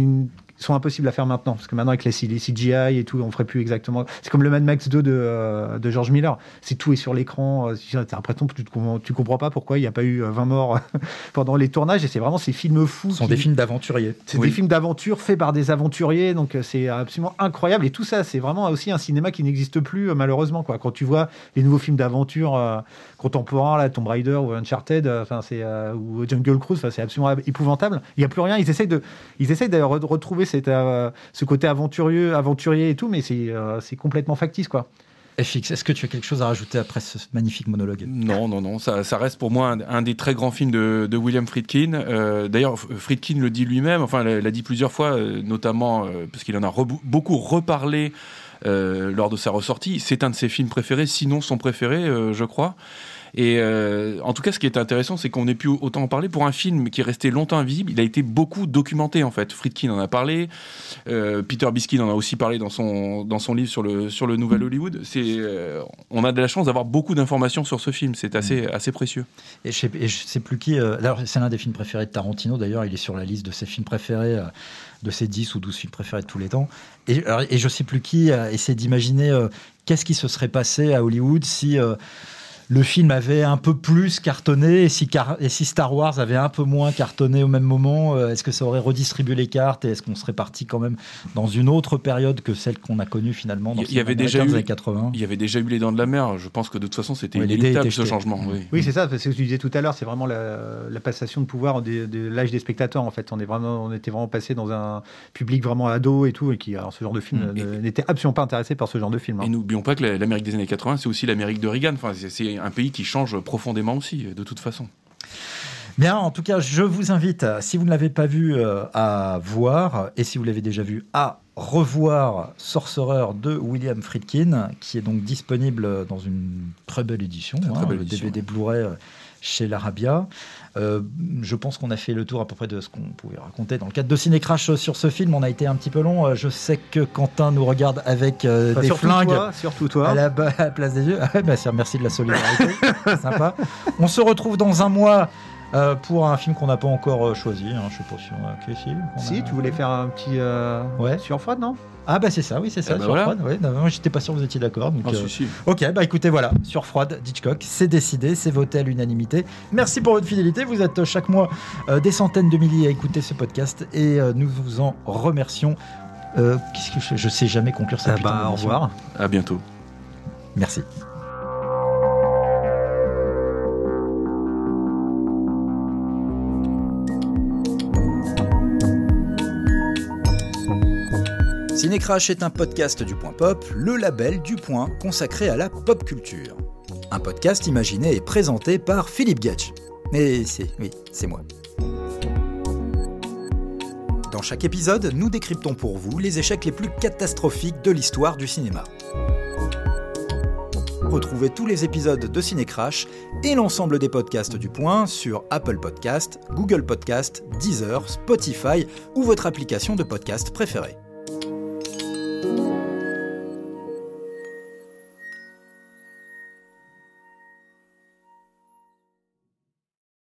sont impossibles à faire maintenant. Parce que maintenant, avec les, CGI et tout, on ferait plus exactement. C'est comme le Mad Max 2 de, euh, de George Miller. C'est tout est sur l'écran. Euh, tu as l'impression que tu, comprends pas pourquoi il n'y a pas eu 20 euh, morts pendant les tournages. Et c'est vraiment ces films fous. Ce sont des films d'aventuriers. C'est des films d'aventure faits par des aventuriers. Donc c'est absolument incroyable. Et tout ça, c'est vraiment aussi un cinéma qui n'existe plus, malheureusement. Quoi. Quand tu vois les nouveaux films d'aventure contemporains, là, Tomb Raider ou Uncharted, enfin c'est ou Jungle Cruise, c'est absolument épouvantable. Il n'y a plus rien. Ils essayent de, ils essayent de retrouver c'était euh, ce côté aventurieux, aventurier et tout, mais c'est euh, complètement factice, quoi. FX, est-ce que tu as quelque chose à rajouter après ce magnifique monologue? Non, non, non, ça, ça, reste pour moi un, des très grands films de, de William Friedkin. Euh, D'ailleurs, Friedkin le dit lui-même, enfin, l'a dit plusieurs fois, euh, notamment parce qu'il en a beaucoup reparlé lors de sa ressortie. C'est un de ses films préférés, sinon son préféré, je crois. Et euh, en tout cas, ce qui est intéressant, c'est qu'on ait pu autant en parler pour un film qui est resté longtemps invisible. Il a été beaucoup documenté en fait. Friedkin en a parlé, euh, Peter Biskin en a aussi parlé dans son dans son livre sur le sur le nouvel Hollywood. C'est euh, on a de la chance d'avoir beaucoup d'informations sur ce film. C'est assez mm. assez précieux. Et je sais, je sais plus qui. alors c'est l'un des films préférés de Tarantino. D'ailleurs, il est sur la liste de ses films préférés de ses 10 ou 12 films préférés de tous les temps. Et, et je sais plus qui essaie d'imaginer qu'est-ce qui se serait passé à Hollywood si le film avait un peu plus cartonné et si, et si, Star Wars avait un peu moins cartonné au même moment, euh, est-ce que ça aurait redistribué les cartes et est-ce qu'on serait parti quand même dans une autre période que celle qu'on a connue finalement dans il y avait déjà eu, 80 Il y avait déjà eu les dents de la mer. Je pense que de toute façon c'était inévitable ce changement. Oui, oui c'est ça. C'est ce que tu disais tout à l'heure. C'est vraiment la, passation de pouvoir de, l'âge des spectateurs. En fait, on est vraiment, on était vraiment passé dans un public vraiment ado et tout et qui, alors, ce genre de film mm. n'était absolument pas intéressé par ce genre de film. Hein. Et n'oublions pas que l'Amérique des années 80, c'est aussi l'Amérique de Reagan. Enfin, c'est un pays qui change profondément aussi, de toute façon. Bien, en tout cas, je vous invite, si vous ne l'avez pas vu, euh, à voir, et si vous l'avez déjà vu, à revoir Sorcerer de William Friedkin, qui est donc disponible dans une très belle édition, hein, le DVD Blu-ray chez l'Arabia. Euh, je pense qu'on a fait le tour à peu près de ce qu'on pouvait raconter dans le cadre de Ciné Crash sur ce film. On a été un petit peu long. Euh, je sais que Quentin nous regarde avec euh, des flingues surtout toi. À, la, place des yeux. Ah, bah, merci de la solidarité. sympa. On se retrouve dans un mois. Pour un film qu'on n'a pas encore choisi, hein. je sais pas si on a film. Si, tu voulais faire un petit ouais. sur froide, non? Ah bah c'est ça, oui c'est ça, eh ben sur froide. moi j'étais pas sûr que vous étiez d'accord. Ah, euh, Ok, bah écoutez voilà, sur froide, Ditchcock, c'est décidé, c'est voté à l'unanimité. Merci pour votre fidélité, vous êtes chaque mois euh, des centaines de milliers à écouter ce podcast et euh, nous vous en remercions. Qu'est-ce que je, je sais jamais conclure ça. Ah bah, au revoir. À bientôt. Merci. Cinécrash est un podcast du Point Pop, le label du Point consacré à la pop culture. Un podcast imaginé et présenté par Philippe Gatch. Mais c'est, oui, c'est moi. Dans chaque épisode, nous décryptons pour vous les échecs les plus catastrophiques de l'histoire du cinéma. Retrouvez tous les épisodes de Cinécrash et l'ensemble des podcasts du Point sur Apple Podcast, Google Podcast, Deezer, Spotify ou votre application de podcast préférée. Thank you.